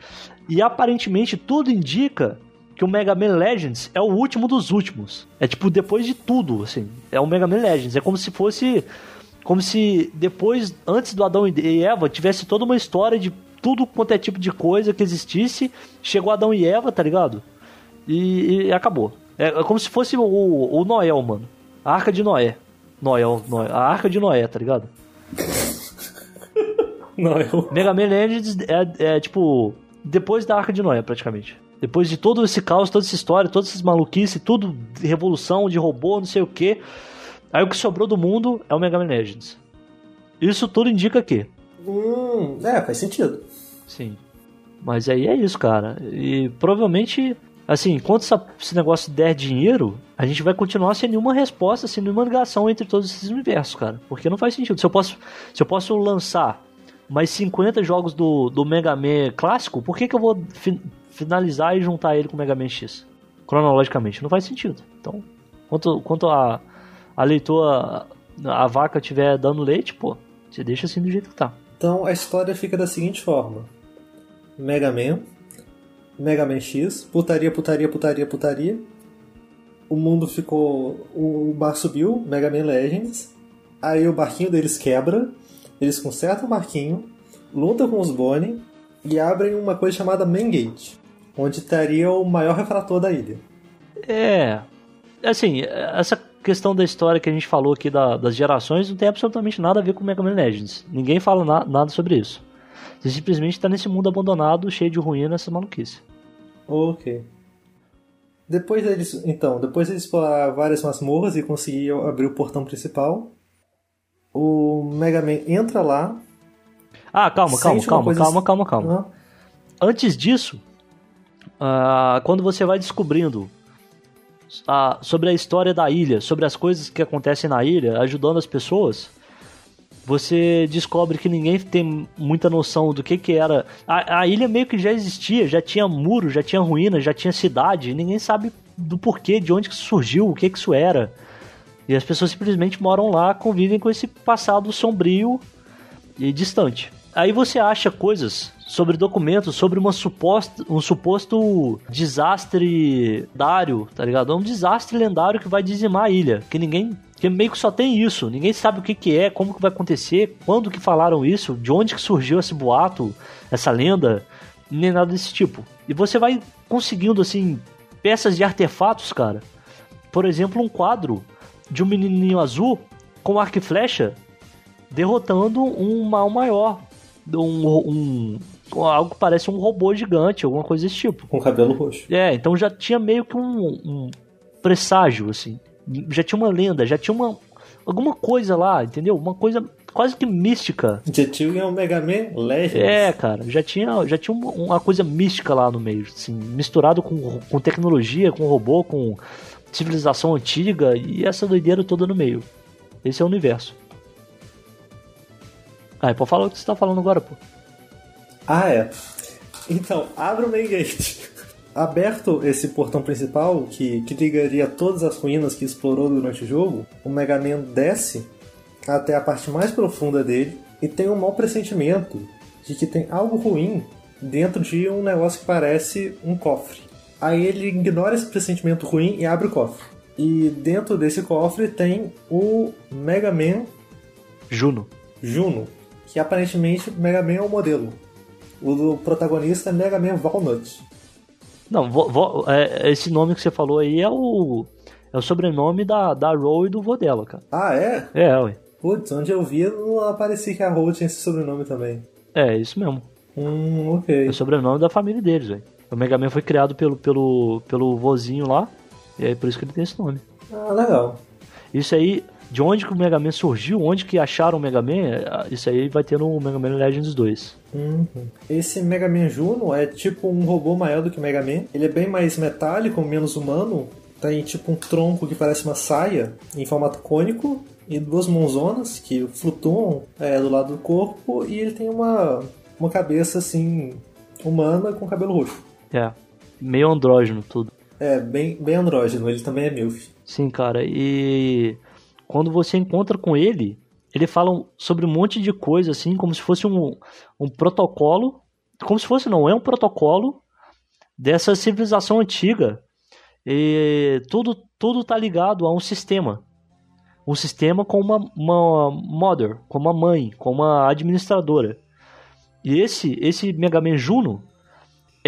E aparentemente tudo indica que o Mega Man Legends é o último dos últimos. É tipo, depois de tudo, assim. É o Mega Man Legends. É como se fosse. Como se depois, antes do Adão e Eva, tivesse toda uma história de tudo quanto é tipo de coisa que existisse. Chegou Adão e Eva, tá ligado? E, e acabou. É, é, como se fosse o, o Noel, mano. A Arca de Noé. Noel, Noé. A Arca de Noé, tá ligado? Não, eu... Mega Man Legends é, é tipo depois da Arca de Noé, praticamente. Depois de todo esse caos, toda essa história, todas essas maluquices, tudo de revolução, de robô, não sei o que. Aí o que sobrou do mundo é o Mega Man Legends. Isso tudo indica que. Hum, é, faz sentido. Sim. Mas aí é isso, cara. E provavelmente, assim, enquanto essa, esse negócio der dinheiro, a gente vai continuar sem nenhuma resposta, sem nenhuma ligação entre todos esses universos, cara. Porque não faz sentido. Se eu posso, se eu posso lançar mais 50 jogos do, do Mega Man clássico, por que, que eu vou fi finalizar e juntar ele com o Mega Man X? Cronologicamente, não faz sentido. Então, quanto, quanto a, a leitura, a vaca estiver dando leite, pô, você deixa assim do jeito que tá. Então a história fica da seguinte forma: Mega Man, Mega Man X, putaria, putaria, putaria, putaria. O mundo ficou. O bar subiu, Mega Man Legends. Aí o barquinho deles quebra eles consertam o barquinho, lutam com os Bonnie e abrem uma coisa chamada Main Gate, onde estaria o maior refrator da ilha. É. Assim, essa questão da história que a gente falou aqui da, das gerações não tem absolutamente nada a ver com Mega Man Legends. Ninguém fala na, nada sobre isso. Você simplesmente está nesse mundo abandonado, cheio de ruínas, essa maluquice. Ok. Depois deles, então, depois de explorar várias masmorras e conseguir abrir o portão principal, o Mega Man entra lá. Ah, calma, calma, calma, calma, calma, calma. Ah, Antes disso, ah, quando você vai descobrindo ah, sobre a história da ilha, sobre as coisas que acontecem na ilha, ajudando as pessoas, você descobre que ninguém tem muita noção do que que era. A, a ilha meio que já existia, já tinha muro, já tinha ruína, já tinha cidade, ninguém sabe do porquê, de onde que surgiu, o que que isso era. E as pessoas simplesmente moram lá, convivem com esse passado sombrio e distante. Aí você acha coisas sobre documentos, sobre uma suposta, um suposto desastre lendário, tá ligado? É um desastre lendário que vai dizimar a ilha, que ninguém, que meio que só tem isso, ninguém sabe o que que é, como que vai acontecer, quando que falaram isso, de onde que surgiu esse boato, essa lenda, nem nada desse tipo. E você vai conseguindo assim peças de artefatos, cara. Por exemplo, um quadro de um menininho azul com arco e flecha derrotando um mal maior. Um, um- algo que parece um robô gigante, alguma coisa desse tipo. com cabelo roxo. É, então já tinha meio que um, um presságio, assim. Já tinha uma lenda, já tinha uma. alguma coisa lá, entendeu? Uma coisa quase que mística. Já tinha o Mega Man Legends. É, cara, já tinha, já tinha uma, uma coisa mística lá no meio, assim, misturado com, com tecnologia, com robô, com civilização antiga e essa doideira toda no meio. Esse é o universo. Ah, e pode falar o que você tá falando agora, pô. Ah, é. Então, abre o main gate. Aberto esse portão principal, que, que ligaria todas as ruínas que explorou durante o jogo, o Mega Man desce até a parte mais profunda dele e tem um mau pressentimento de que tem algo ruim dentro de um negócio que parece um cofre. Aí ele ignora esse pressentimento ruim e abre o cofre. E dentro desse cofre tem o Mega Man Juno. Juno, que aparentemente Mega Man é o modelo. O do protagonista é Mega Man Walnut. Não, vo- vo- é, esse nome que você falou aí é o. É o sobrenome da, da Ro e do vô dela, cara. Ah, é? É, ué. Putz, onde eu vi não aparecia que a Roll tinha esse sobrenome também. É, isso mesmo. Hum, ok. É o sobrenome da família deles, velho. O Mega Man foi criado pelo, pelo, pelo vozinho lá, e é por isso que ele tem esse nome. Ah, legal. Isso aí, de onde que o Mega Man surgiu, onde que acharam o Mega Man, é, isso aí vai ter no Mega Man Legends 2. Uhum. Esse Mega Man Juno é tipo um robô maior do que o Mega Man. Ele é bem mais metálico, menos humano. Tem tipo um tronco que parece uma saia em formato cônico e duas mãozonas que flutuam é, do lado do corpo e ele tem uma, uma cabeça assim humana com cabelo roxo. É, meio andrógeno tudo. É, bem, bem andrógeno, ele também é MILF. Sim, cara, e quando você encontra com ele, ele fala sobre um monte de coisa, assim, como se fosse um, um protocolo. Como se fosse, não, é um protocolo dessa civilização antiga. E tudo, tudo tá ligado a um sistema. Um sistema com uma, uma mother, com uma mãe, com uma administradora. E esse, esse Mega Man Juno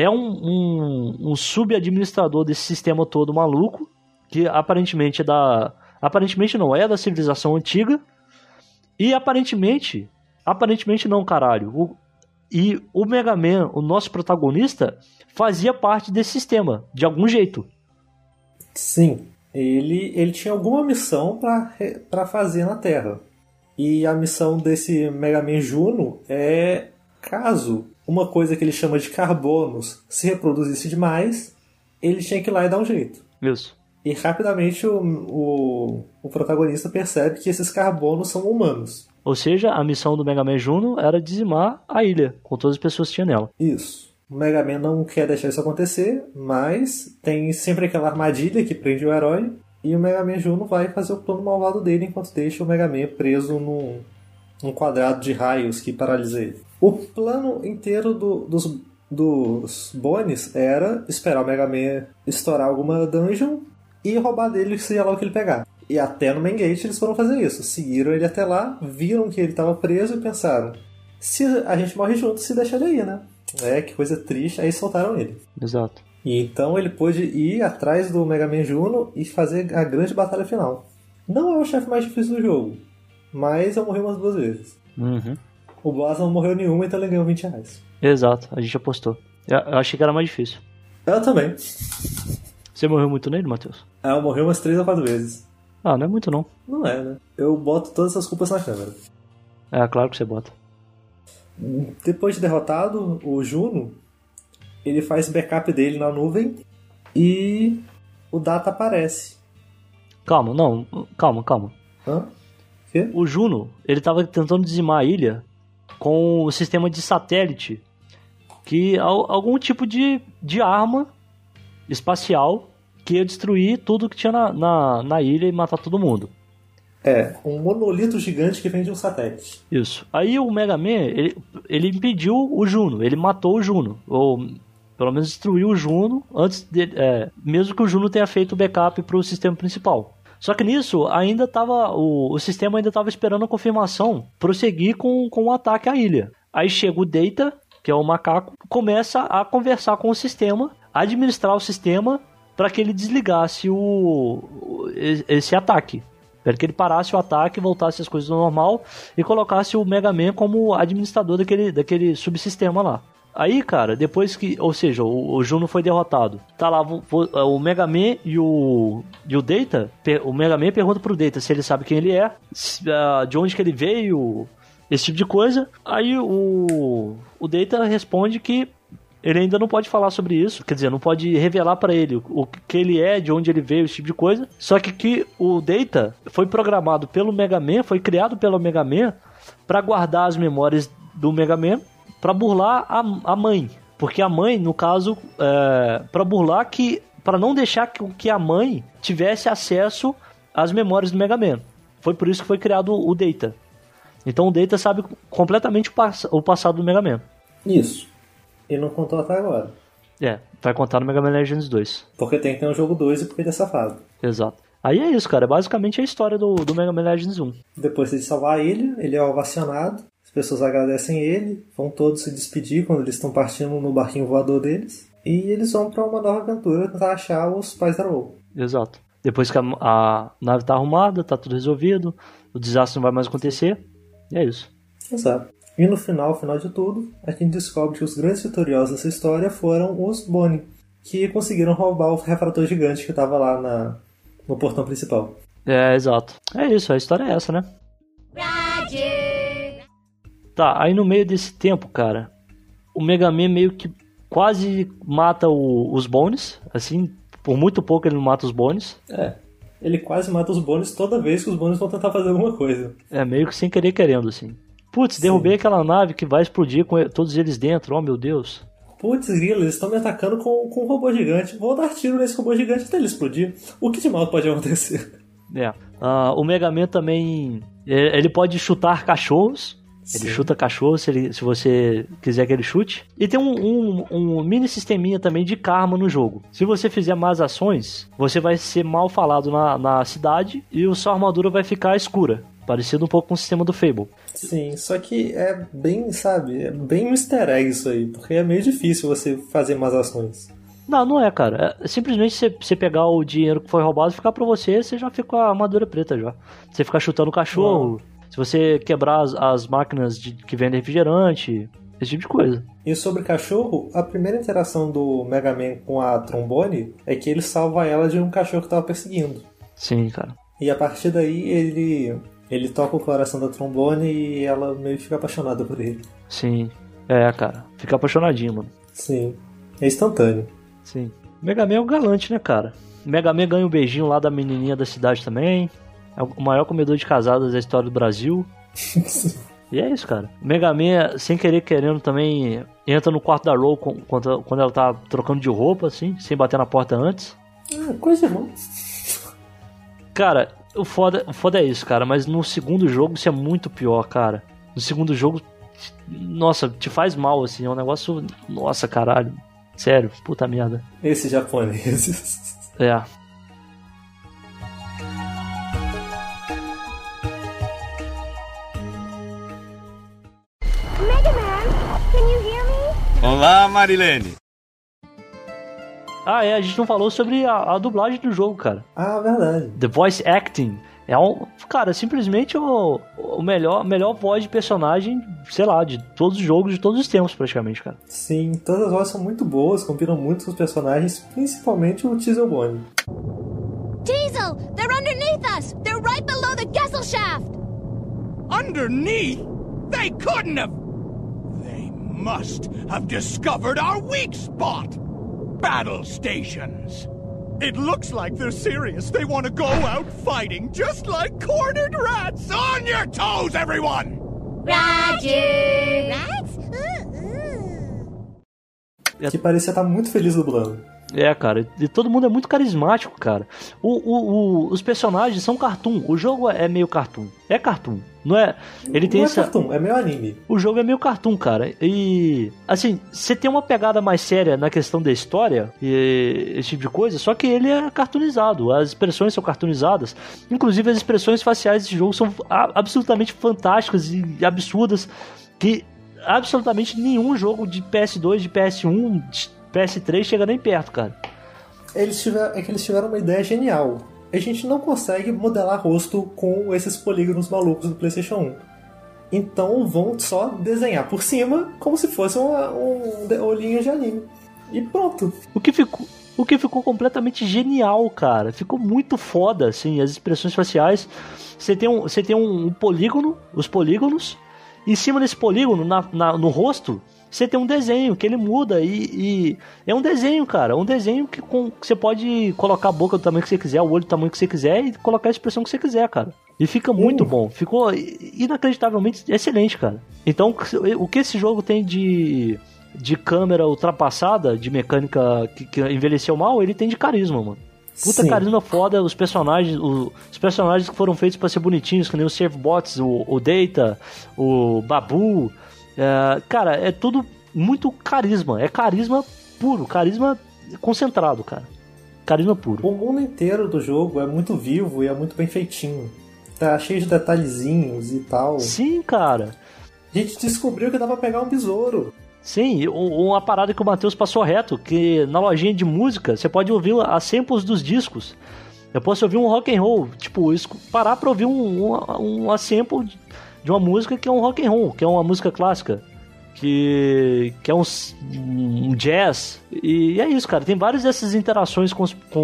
é um, um, um sub-administrador desse sistema todo maluco que aparentemente é da. Aparentemente não é da civilização antiga. E aparentemente. Aparentemente não, caralho. O- e o Mega Man, o nosso protagonista, fazia parte desse sistema, de algum jeito. Sim, ele, ele tinha alguma missão pra fazer na Terra. E a missão desse Mega Man Juno é caso uma coisa que ele chama de carbonos se reproduzisse demais, ele tinha que ir lá e dar um jeito. Isso. E rapidamente o, o, o protagonista percebe que esses carbonos são humanos. Ou seja, a missão do Mega Man Juno era dizimar a ilha, com todas as pessoas que tinha nela. Isso. O Mega Man não quer deixar isso acontecer, mas tem sempre aquela armadilha que prende o herói. E o Mega Man Juno vai fazer o plano malvado dele enquanto deixa o Mega Man preso num, num quadrado de raios que paralisa ele. O plano inteiro do- dos, dos Bones era esperar o Mega Man estourar alguma dungeon e roubar dele seja lá o que ele pegar. E até no Main Gate eles foram fazer isso. Seguiram ele até lá, viram que ele estava preso e pensaram: se a gente morre junto, se deixa ele aí, né? É, que coisa triste. Aí soltaram ele. Exato. E então ele pôde ir atrás do Mega Man Juno e fazer a grande batalha final. Não é o chefe mais difícil do jogo, mas eu morri umas duas vezes. Uhum. O Blas não morreu nenhuma, então ele ganhou 20 reais. Exato, a gente apostou. Eu, eu achei que era mais difícil. Eu também. Você morreu muito nele, Matheus? Ah, eu morri umas 3 ou 4 vezes. Ah, não é muito não. Não é, né? Eu boto todas as culpas na câmera. É, claro que você bota. Depois de derrotado o Juno, ele faz backup dele na nuvem e o Data aparece. Calma, não, calma, calma. Hã? Quê? O Juno, ele tava tentando dizimar a ilha com o sistema de satélite que al- algum tipo de, de arma espacial que ia destruir tudo que tinha na, na, na ilha e matar todo mundo. É, um monolito gigante que vem de um satélite. Isso. Aí o Mega Man, ele, ele impediu o Juno, ele matou o Juno. Ou pelo menos destruiu o Juno antes de, é, mesmo que o Juno tenha feito o backup para o sistema principal. Só que nisso ainda tava. O, o sistema ainda estava esperando a confirmação prosseguir com, com o ataque à ilha. Aí chega o Data, que é o macaco, começa a conversar com o sistema, administrar o sistema para que ele desligasse o, esse ataque. Para que ele parasse o ataque, voltasse as coisas ao normal e colocasse o Mega Man como administrador daquele, daquele subsistema lá. Aí, cara, depois que. Ou seja, o, o Juno foi derrotado. Tá lá vo- vo- o Mega Man e o. E o Data. O Mega Man pergunta pro Data se ele sabe quem ele é, se- ah, de onde que ele veio, esse tipo de coisa. Aí o. O Data responde que ele ainda não pode falar sobre isso, quer dizer, não pode revelar pra ele o o que ele é, de onde ele veio, esse tipo de coisa. Só que que o Data foi programado pelo Mega Man, foi criado pelo Mega Man pra guardar as memórias do Mega Man pra burlar a, a mãe, porque a mãe, no caso, é, para burlar que para não deixar que, que a mãe tivesse acesso às memórias do Mega Man. Foi por isso que foi criado o Data. Então o Data sabe completamente o, pass- o passado do Mega Man. Isso. Ele não contou até agora. É, vai contar no Mega Man Legends 2. Porque tem que ter um jogo 2 e porque ele é safado. Exato. Aí é isso, cara. É basicamente a história do, do Mega Man Legends 1. Depois de salvar a ilha, ele é ovacionado. As pessoas agradecem ele, vão todos se despedir quando eles estão partindo no barquinho voador deles. E eles vão pra uma nova aventura tentar achar os pais da Roll. Exato. Depois que a, a nave tá arrumada, tá tudo resolvido, o desastre não vai mais acontecer. E é isso. Exato. E no final, final de tudo, a gente descobre que os grandes vitoriosos dessa história foram os Bonnie, que conseguiram roubar o refrator gigante que estava lá na, no portão principal. É, exato. É isso, a história é essa, né? Tá, aí no meio desse tempo, cara, o Mega Man meio que quase mata o- os Bones, assim, por muito pouco ele não mata os Bones. É. Ele quase mata os Bones toda vez que os Bones vão tentar fazer alguma coisa. É meio que sem querer querendo, assim. Putz, derrubei aquela nave que vai explodir com todos eles dentro, oh meu Deus. Putz, grilo, eles estão me atacando com, com um robô gigante. Vou dar tiro nesse robô gigante até ele explodir. O que de mal pode acontecer? É. Ah, o Mega Man também. é, Ele pode chutar cachorros. Ele Sim. chuta cachorros se, ele- se você quiser que ele chute. E tem um, um- um mini sisteminha também de karma no jogo. Se você fizer más ações, você vai ser mal falado na, na cidade e a sua armadura vai ficar escura. Parecido um pouco com o sistema do Fable. Sim, só que é bem, sabe, é bem um easter egg isso aí, porque é meio difícil você fazer más ações. Não, não é, cara. É simplesmente você, pegar o dinheiro que foi roubado e ficar pra você, você já fica com a armadura preta já. Você ficar chutando o cachorro, se você quebrar as, as máquinas de- que vendem refrigerante, esse tipo de coisa. E sobre cachorro, a primeira interação do Mega Man com a Trombone é que ele salva ela de um cachorro que tava perseguindo. Sim, cara. E a partir daí ele ele toca o coração da Trombone e ela meio que fica apaixonada por ele. Sim. É, cara. Fica apaixonadinho, mano. Sim, é instantâneo. Sim. Mega Man é o galante, né, cara? Mega Man ganha um beijinho lá da menininha da cidade também. É o maior comedor de casadas da história do Brasil. E é isso, cara. O Mega Man, sem querer querendo, também entra no quarto da com- quando, quando ela tá trocando de roupa, assim, sem bater na porta antes. Ah, coisa irmão. Cara, o foda, o foda é isso, cara, mas no segundo jogo isso é muito pior, cara. No segundo jogo, nossa, te faz mal, assim, é um negócio. Nossa, caralho. Sério, puta merda. Esses japoneses. É. Olá, Marilene. Ah, é, a gente não falou sobre a, a dublagem do jogo, cara. Ah, verdade. The voice acting. É um, cara, simplesmente o, o melhor, melhor voz de personagem, sei lá, de todos os jogos de todos os tempos, praticamente, cara. Sim, todas as vozes são muito boas, combinam muito com os personagens, principalmente o Teasel Bonnie. Diesel! They're underneath us! They're right below the Gessel shaft! Underneath? They couldn't have. They must have discovered our weak spot battle stations. It looks like they're serious. They want to go out fighting just like cornered rats. On your toes, everyone! Roger! Rats? Que parecia estar muito feliz dublando. É, cara, e todo mundo é muito carismático, cara. O, o, o- os personagens são cartoon. O jogo é meio cartoon. É cartoon. Não é. Ele tem Não é essa. cartoon, é meio anime. O jogo é meio cartoon, cara. E. Assim, você tem uma pegada mais séria na questão da história e esse tipo de coisa, só que ele é cartoonizado. As expressões são cartoonizadas. Inclusive, as expressões faciais desse jogo são absolutamente fantásticas e absurdas. Que absolutamente nenhum jogo de PS2, de PS1, de PS3 chega nem perto, cara. Eles tiveram, é que eles tiveram uma ideia genial. A gente não consegue modelar rosto com esses polígonos malucos do PlayStation 1. Então vão só desenhar por cima como se fosse uma- um de- olhinho de anime. E pronto. O que ficou. O que ficou completamente genial, cara. Ficou muito foda, assim, as expressões faciais. Você tem um, você tem um, um polígono, os polígonos. Em cima desse polígono, na, na- no rosto, você tem um desenho que ele muda e, e é um desenho, cara. Um desenho que, com, que você pode colocar a boca do tamanho que você quiser, o olho do tamanho que você quiser e colocar a expressão que você quiser, cara. E fica muito bom. Ficou inacreditavelmente excelente, cara. Então, o que esse jogo tem de de câmera ultrapassada, de mecânica que, que envelheceu mal, ele tem de carisma, mano. Puta Sim. carisma foda, os personagens, o- os personagens que foram feitos pra ser bonitinhos, que nem os Servbots, o, o Data, o Babu. É, cara, é tudo muito carisma. É carisma puro, carisma concentrado, cara. Carisma puro. O mundo inteiro do jogo é muito vivo e é muito bem feitinho. Tá cheio de detalhezinhos e tal. Sim, cara. A gente descobriu que dá pra pegar um besouro. Sim, um- uma parada que o Matheus passou reto, que na lojinha de música você pode ouvir as samples dos discos. Eu posso ouvir um rock and roll, tipo, parar pra ouvir um, um, uma sample de- uma música que é um rock and roll, que é uma música clássica, que, que é um, um jazz. E é isso, cara. Tem várias dessas interações com, com,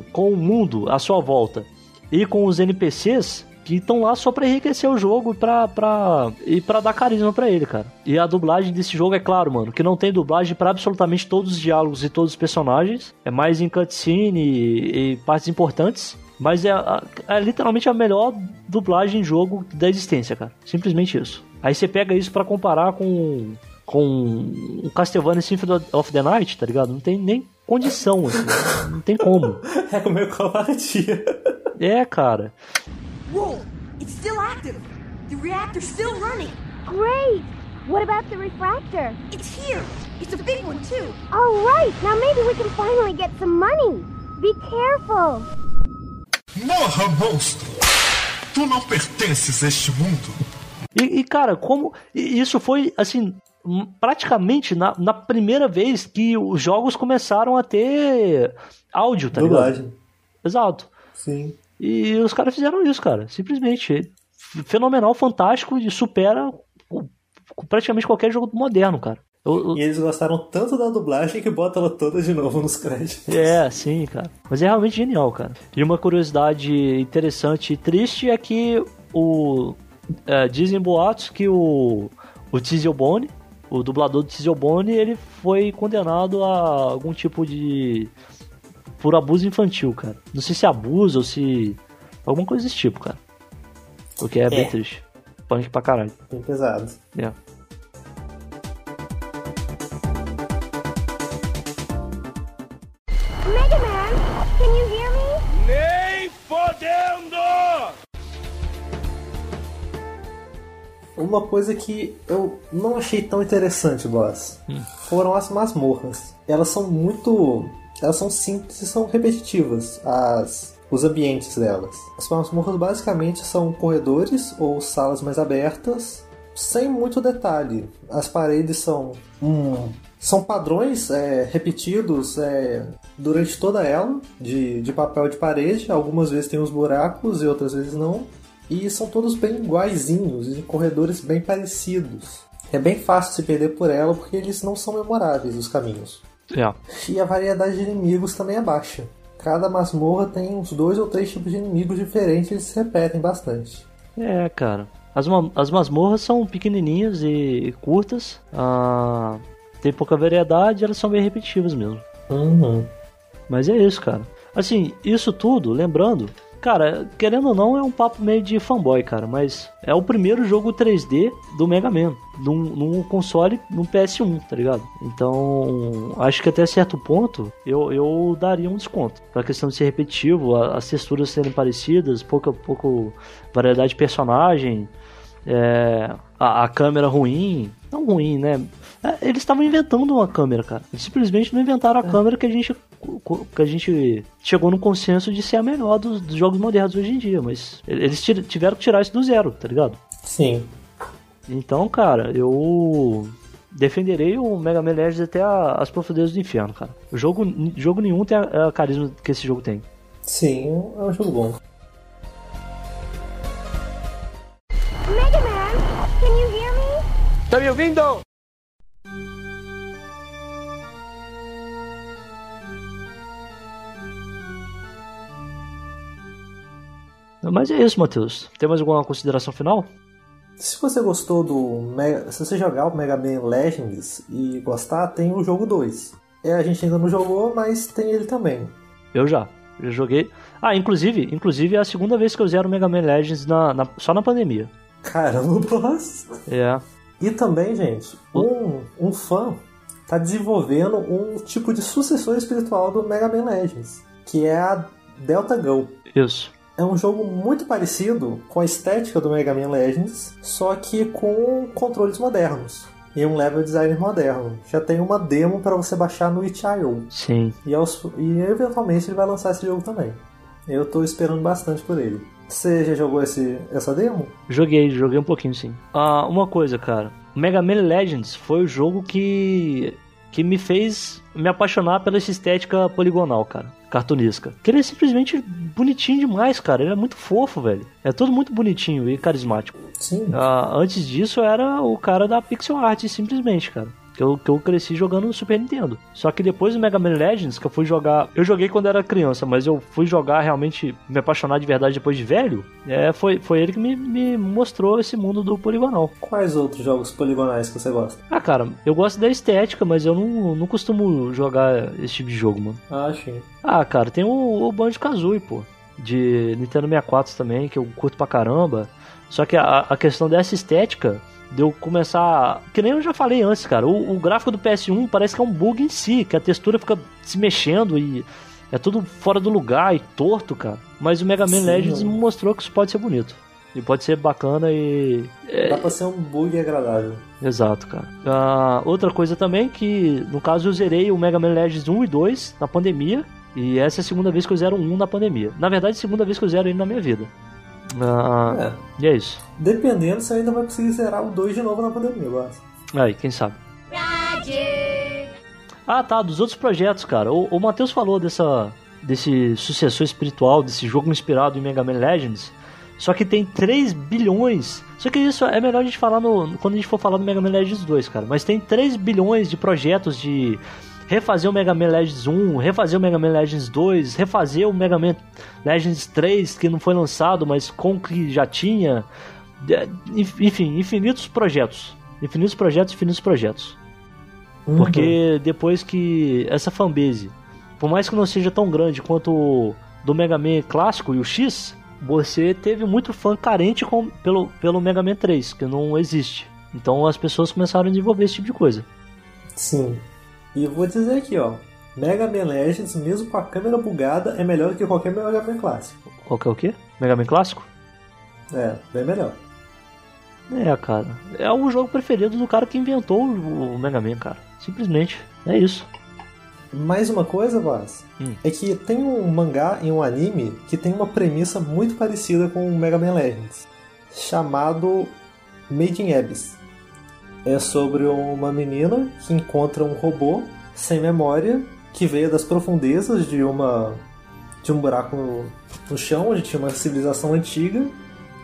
o, com o mundo à sua volta e com os NPCs que estão lá só pra enriquecer o jogo e pra, pra, e pra dar carisma pra ele, cara. E a dublagem desse jogo é claro, mano, que não tem dublagem pra absolutamente todos os diálogos e todos os personagens. É mais em cutscene e, e partes importantes. Mas é, a- é literalmente a melhor dublagem em jogo da existência, cara. Simplesmente isso. Aí você pega isso pra comparar com com o Castlevania Symphony of the Night, tá ligado? Não tem nem condição, assim. Não tem como. É meio covardia. É, cara. Roll! It's still active! The reactor's still running! Great! What about the refractor? It's here! It's a big one, too! All right, now maybe we can finally get some money. Be careful. Morra, monstro! Tu não pertences a este mundo. E, e, cara, como. e Isso foi, assim, praticamente na, na primeira vez que os jogos começaram a ter áudio, tá ligado? Dublagem. Exato. Sim. E os caras fizeram isso, cara. Simplesmente. Fenomenal, fantástico e supera praticamente qualquer jogo moderno, cara. Eu- eu- E eles gostaram tanto da dublagem que botam ela toda de novo nos créditos. É, sim, cara. Mas é realmente genial, cara. E uma curiosidade interessante e triste é que o. é, dizem boatos que o. O Tiziobone, o dublador do Tiziobone, ele foi condenado a algum tipo de. por abuso infantil, cara. Não sei se abuso ou se. alguma coisa desse tipo, cara. O que é, bem É. triste. Punk pra caralho. Bem pesado. É. Uma coisa que eu não achei tão interessante, boss, foram as masmorras. Elas são muito. Elas são simples e são repetitivas, as, os ambientes delas. As masmorras basicamente são corredores ou salas mais abertas sem muito detalhe. As paredes são um, são padrões é, repetidos é, durante toda ela, de, de papel de parede. Algumas vezes tem os buracos e outras vezes não. E são todos bem iguaizinhos, e corredores bem parecidos. É bem fácil se perder por ela porque eles não são memoráveis os caminhos. É. E a variedade de inimigos também é baixa. Cada masmorra tem uns dois ou três tipos de inimigos diferentes e eles se repetem bastante. É, cara. As, ma- as masmorras são pequenininhas e curtas. Ah, tem pouca variedade, elas são bem repetitivas mesmo. Uhum. Mas é isso, cara. Assim, isso tudo, lembrando, cara, querendo ou não, é um papo meio de fanboy, cara, mas é o primeiro jogo 3D do Mega Man, num, num console, num PS1, tá ligado? Então, acho que até certo ponto eu, eu daria um desconto. Pra questão de ser repetitivo, a- as texturas serem parecidas, pouca, pouco variedade de personagem, é, a, a câmera ruim. Não ruim, né? É, Eles estavam inventando uma câmera, cara. Eles simplesmente não inventaram a câmera que a gente que a gente chegou no consenso de ser a melhor dos, dos jogos modernos hoje em dia, mas eles tiveram que tirar isso do zero, tá ligado? Sim. Então, cara, eu defenderei o Mega Man Legends até a- as profundezas do inferno, cara. O jogo, jogo nenhum tem a, a carisma que esse jogo tem. Sim, é um jogo bom. Mega Man, can you hear me? Tá me ouvindo? Mas é isso, Matheus. Tem mais alguma consideração final? Se você gostou do. Mega- Se você jogar o Mega Man Legends e gostar, tem o jogo 2. É, a gente ainda não jogou, mas tem ele também. Eu já. Já joguei. Ah, inclusive, inclusive é a segunda vez que eu zero o Mega Man Legends na, na- só na pandemia. Caramba! É. E também, gente, um, um fã tá desenvolvendo um tipo de sucessor espiritual do Mega Man Legends, que é a Delta Go. Isso. É um jogo muito parecido com a estética do Mega Man Legends, só que com controles modernos e um level design moderno. Já tem uma demo para você baixar no itch.io Sim. e, aos- e eventualmente ele vai lançar esse jogo também. Eu tô esperando bastante por ele. Você já jogou esse, essa demo? Joguei, joguei um pouquinho sim. Ah, uma coisa, cara. Mega Man Legends foi o jogo que que me fez me apaixonar pela essa estética poligonal, cara. Cartunesca. Que ele é simplesmente bonitinho demais, cara. Ele é muito fofo, velho. É tudo muito bonitinho e carismático. Sim. Ah, antes disso, eu era o cara da pixel art, simplesmente, cara. Que eu, que eu cresci jogando no Super Nintendo. Só que depois do Mega Man Legends, que eu fui jogar. Eu joguei quando era criança, mas eu fui jogar realmente, me apaixonar de verdade depois de velho. É, foi, foi ele que me, me mostrou esse mundo do poligonal. Quais outros jogos poligonais que você gosta? Ah, cara, eu gosto da estética, mas eu não, não costumo jogar esse tipo de jogo, mano. Ah, achei. Ah, cara, tem o, o Banjo Kazooie, pô. De Nintendo 64 também, que eu curto pra caramba. Só que a, a questão dessa estética de eu começar. Que nem eu já falei antes, cara. O, o gráfico do PS1 parece que é um bug em si, que a textura fica se mexendo e é tudo fora do lugar e torto, cara. Mas o Mega Man Sim, Legends mano. mostrou que isso pode ser bonito. E pode ser bacana e. é, Dá pra ser um bug agradável. Exato, cara. Ah, outra coisa também que, no caso, eu zerei o Mega Man Legends 1 e 2 na pandemia. E essa é a segunda vez que eu zero um na pandemia. Na verdade, segunda vez que eu zero ele na minha vida. Ah, É. E é isso. Dependendo, você ainda vai conseguir zerar o 2 de novo na pandemia, eu acho. Aí, quem sabe. Ah, tá, dos outros projetos, cara. O, o Matheus falou dessa, desse sucessor espiritual, desse jogo inspirado em Mega Man Legends. Só que tem 3 bilhões. Só que isso é melhor a gente falar no, quando a gente for falar do Mega Man Legends 2, cara. Mas tem 3 bilhões de projetos de refazer o Mega Man Legends 1, refazer o Mega Man Legends 2, refazer o Mega Man Legends 3 que não foi lançado, mas com o que já tinha. É, enf- Enfim, infinitos projetos. Infinitos projetos, infinitos projetos. Porque depois que essa fanbase, por mais que não seja tão grande quanto o do Mega Man clássico e o X, você teve muito fã carente com, pelo, pelo Mega Man 3, que não existe. Então as pessoas começaram a desenvolver esse tipo de coisa. Sim. E eu vou dizer aqui, ó. Mega Man Legends, mesmo com a câmera bugada, é melhor do que qualquer Mega Man clássico. Qual que é o quê? Mega Man clássico? É, bem melhor. É, cara. É o jogo preferido do cara que inventou o o Mega Man, cara. Simplesmente. É isso. Mais uma coisa, Vaz, Hum. é que tem um mangá e um anime que tem uma premissa muito parecida com o Mega Man Legends, chamado Made in Abyss. É sobre uma menina que encontra um robô sem memória que veio das profundezas de uma de um buraco no, no chão onde tinha uma civilização antiga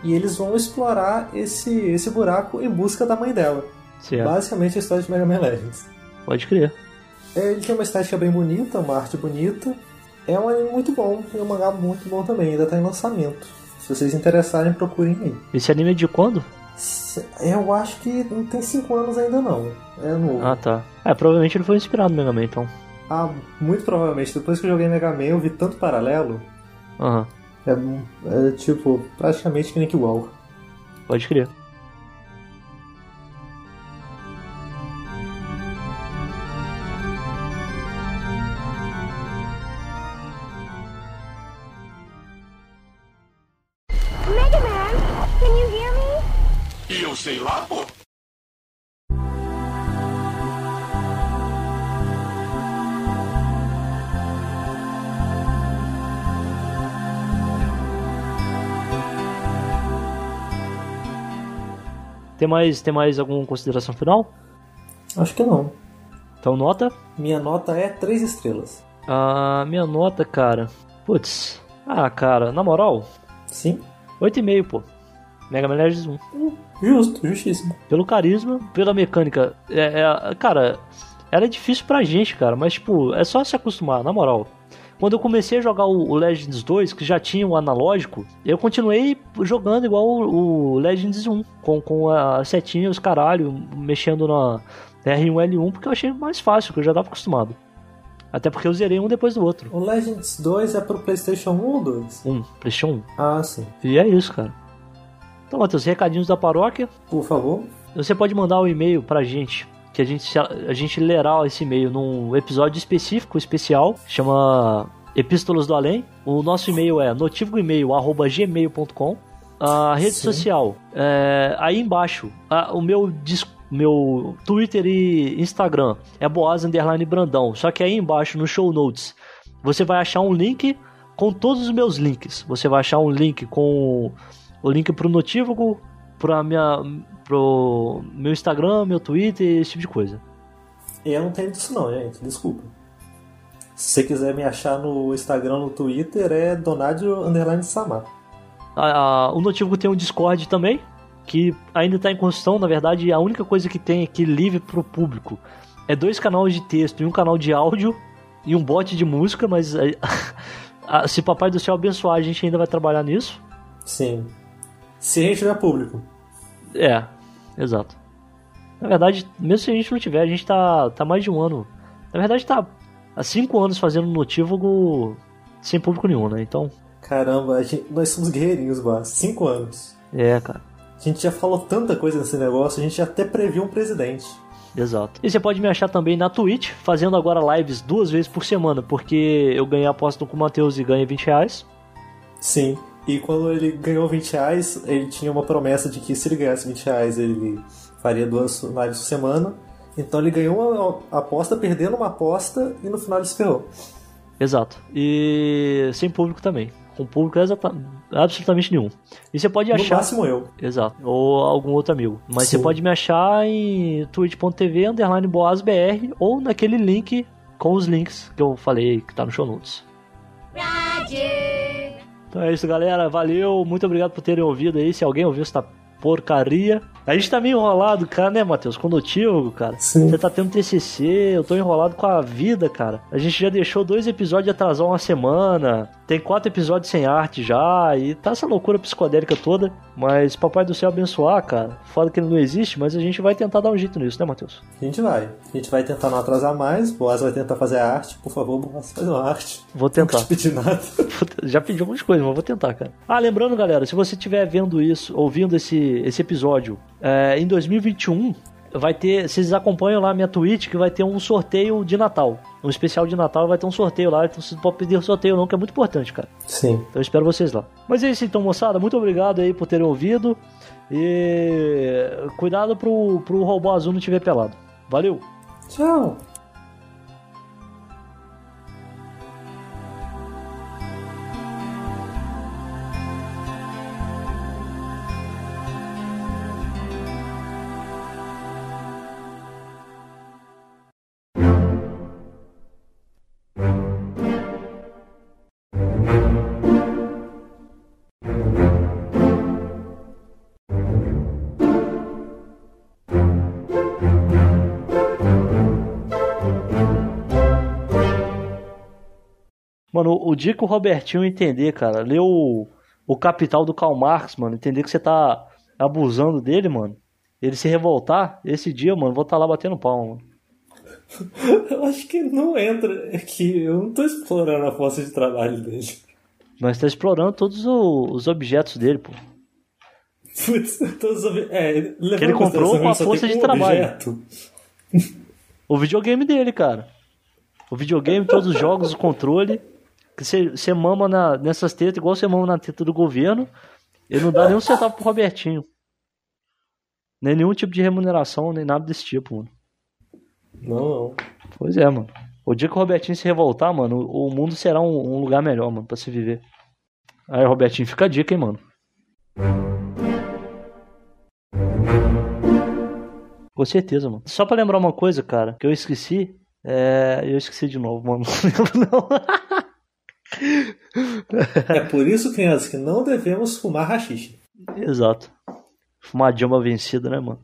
e eles vão explorar esse esse buraco em busca da mãe dela. Certo. Basicamente a história de Mega Man Legends. Pode crer. É, Ele tem uma estética bem bonita, uma arte bonita. É um anime muito bom e um mangá muito bom também, ainda está em lançamento. Se vocês interessarem, procurem aí. Esse anime é de quando? Eu acho que não tem 5 anos ainda não. É novo. Ah, tá. É, provavelmente ele foi inspirado no Mega Man, então. Ah, muito provavelmente. Depois que eu joguei Mega Man, eu vi tanto paralelo. Aham. É, é tipo, praticamente que nem igual. Pode crer. Tem mais, tem mais alguma consideração final? Acho que não. Então, nota? Minha nota é 3 estrelas. A minha nota, cara. Putz. Ah, cara, na moral, Sim? 8,5, pô. Mega Man Legends 1. Justo, justíssimo. Pelo carisma, pela mecânica. É, é- cara, era difícil pra gente, cara, mas tipo, é só se acostumar, na moral. Quando eu comecei a jogar o, Legends 2, que já tinha o analógico, eu continuei jogando igual o, o Legends 1, com, com a setinha, os caralho, mexendo na R1 L1, porque eu achei mais fácil, que eu já tava acostumado. Até porque eu zerei um depois do outro. O Legends 2 é pro PlayStation 1 ou 2? Um, PlayStation 1. Ah, sim. E é isso, cara. Então, Matheus, recadinhos da paróquia. Por favor. Você pode mandar um e-mail pra gente, que a gente, a gente lerá esse e-mail num episódio específico, especial, chama Epístolas do Além. O nosso e-mail é notivoemail.gmail.com A rede Sim. social, é, aí embaixo, a- o meu, dis- meu Twitter e Instagram é Boaz Underline Brandão. Só que aí embaixo, no show notes, você vai achar um link com todos os meus links. Você vai achar um link com o link pro Notívago, pra minha, pro meu Instagram, meu Twitter, esse tipo de coisa. Eu não tenho disso não, gente. Desculpa. Se você quiser me achar no Instagram, no Twitter, é Donadio Underline Samar. A- a- o Notívago tem um Discord também, que ainda está em construção. Na verdade, a única coisa que tem aqui livre pro público é dois canais de texto e um canal de áudio e um bot de música, mas é, se Papai do Céu abençoar, a gente ainda vai trabalhar nisso. Sim. Se a gente tiver público. É, exato. Na verdade, mesmo se a gente não tiver, a gente tá, tá mais de um ano. Na verdade, tá há cinco anos fazendo notívago sem público nenhum, né? Então, Caramba, a gente- nós somos guerreirinhos, Bas. Cinco anos. é, cara. A gente já falou tanta coisa nesse negócio, a gente já até previu um presidente. Exato. E você pode me achar também na Twitch, fazendo agora lives duas vezes por semana, porque eu ganhei a aposta com o Matheus e ganhei 20 reais. Sim. E quando ele ganhou 20 reais, ele tinha uma promessa de que se ele ganhasse 20 reais, ele faria duas lives por semana. Então ele ganhou uma aposta, perdendo uma aposta, e no final ele se ferrou. Exato. E sem público também. Com público exata- absolutamente nenhum. E você pode No achar. máximo eu. Exato. Ou algum outro amigo. Mas Sim. você pode me achar em twitch.tv underline boasbr ou naquele link com os links que eu falei que tá no show notes. Então é isso, galera. Valeu. Muito obrigado por terem ouvido aí. Se alguém ouviu essa porcaria. A gente tá meio enrolado, cara, né, Matheus? Com o Notívago, cara. Sim. Você tá tendo TCC, eu tô enrolado com a vida, cara. A gente já deixou dois episódios atrasar uma semana. Tem quatro episódios sem arte já. E tá essa loucura psicodélica toda. Mas Papai do Céu abençoar, cara. Foda que ele não existe, mas a gente vai tentar dar um jeito nisso, né, Matheus? A gente vai. A gente vai tentar não atrasar mais. Boaz vai tentar fazer a arte. Por favor, Boaz, faz uma arte. Vou tentar. te pedi nada. Já pedi algumas coisas, mas vou tentar, cara. Ah, lembrando, galera, se você estiver vendo isso, ouvindo esse, esse episódio, é, em 2021 vai ter. Vocês acompanham lá a minha Twitch que vai ter um sorteio de Natal. Um especial de Natal vai ter um sorteio lá. Então vocês não podem pedir sorteio, não, que é muito importante, cara. Sim. Então eu espero vocês lá. Mas é isso então, moçada. Muito obrigado aí por terem ouvido. E cuidado pro, pro robô azul não estiver pelado. Valeu! Tchau. Mano, o dia que o Robertinho entender, cara, ler o, o Capital do Karl Marx, mano, entender que você tá abusando dele, mano, ele se revoltar, esse dia, mano, vou estar tá lá batendo palma, mano. Eu acho que não entra aqui. Eu não tô explorando a força de trabalho dele. Mas tá explorando todos os objetos dele, pô. Putz, todos os é, que ele comprou com a força de um trabalho. Objeto. O videogame dele, cara. O videogame, todos os jogos, o controle. Que você mama na, nessas tetas igual você mama na teta do governo. Ele não dá nem um centavo pro Robertinho. Nem nenhum tipo de remuneração, nem nada desse tipo, mano. Não, não. Pois é, mano. O dia que o Robertinho se revoltar, mano, o mundo será um, um lugar melhor, mano, pra se viver. Aí, Robertinho, fica a dica, hein, mano. Com certeza, mano. Só pra lembrar uma coisa, cara, que eu esqueci. É... Eu esqueci de novo, mano. Não lembro, não. é por isso, crianças, que não devemos fumar rachixe. Exato. Fumar jamba vencida, né, mano?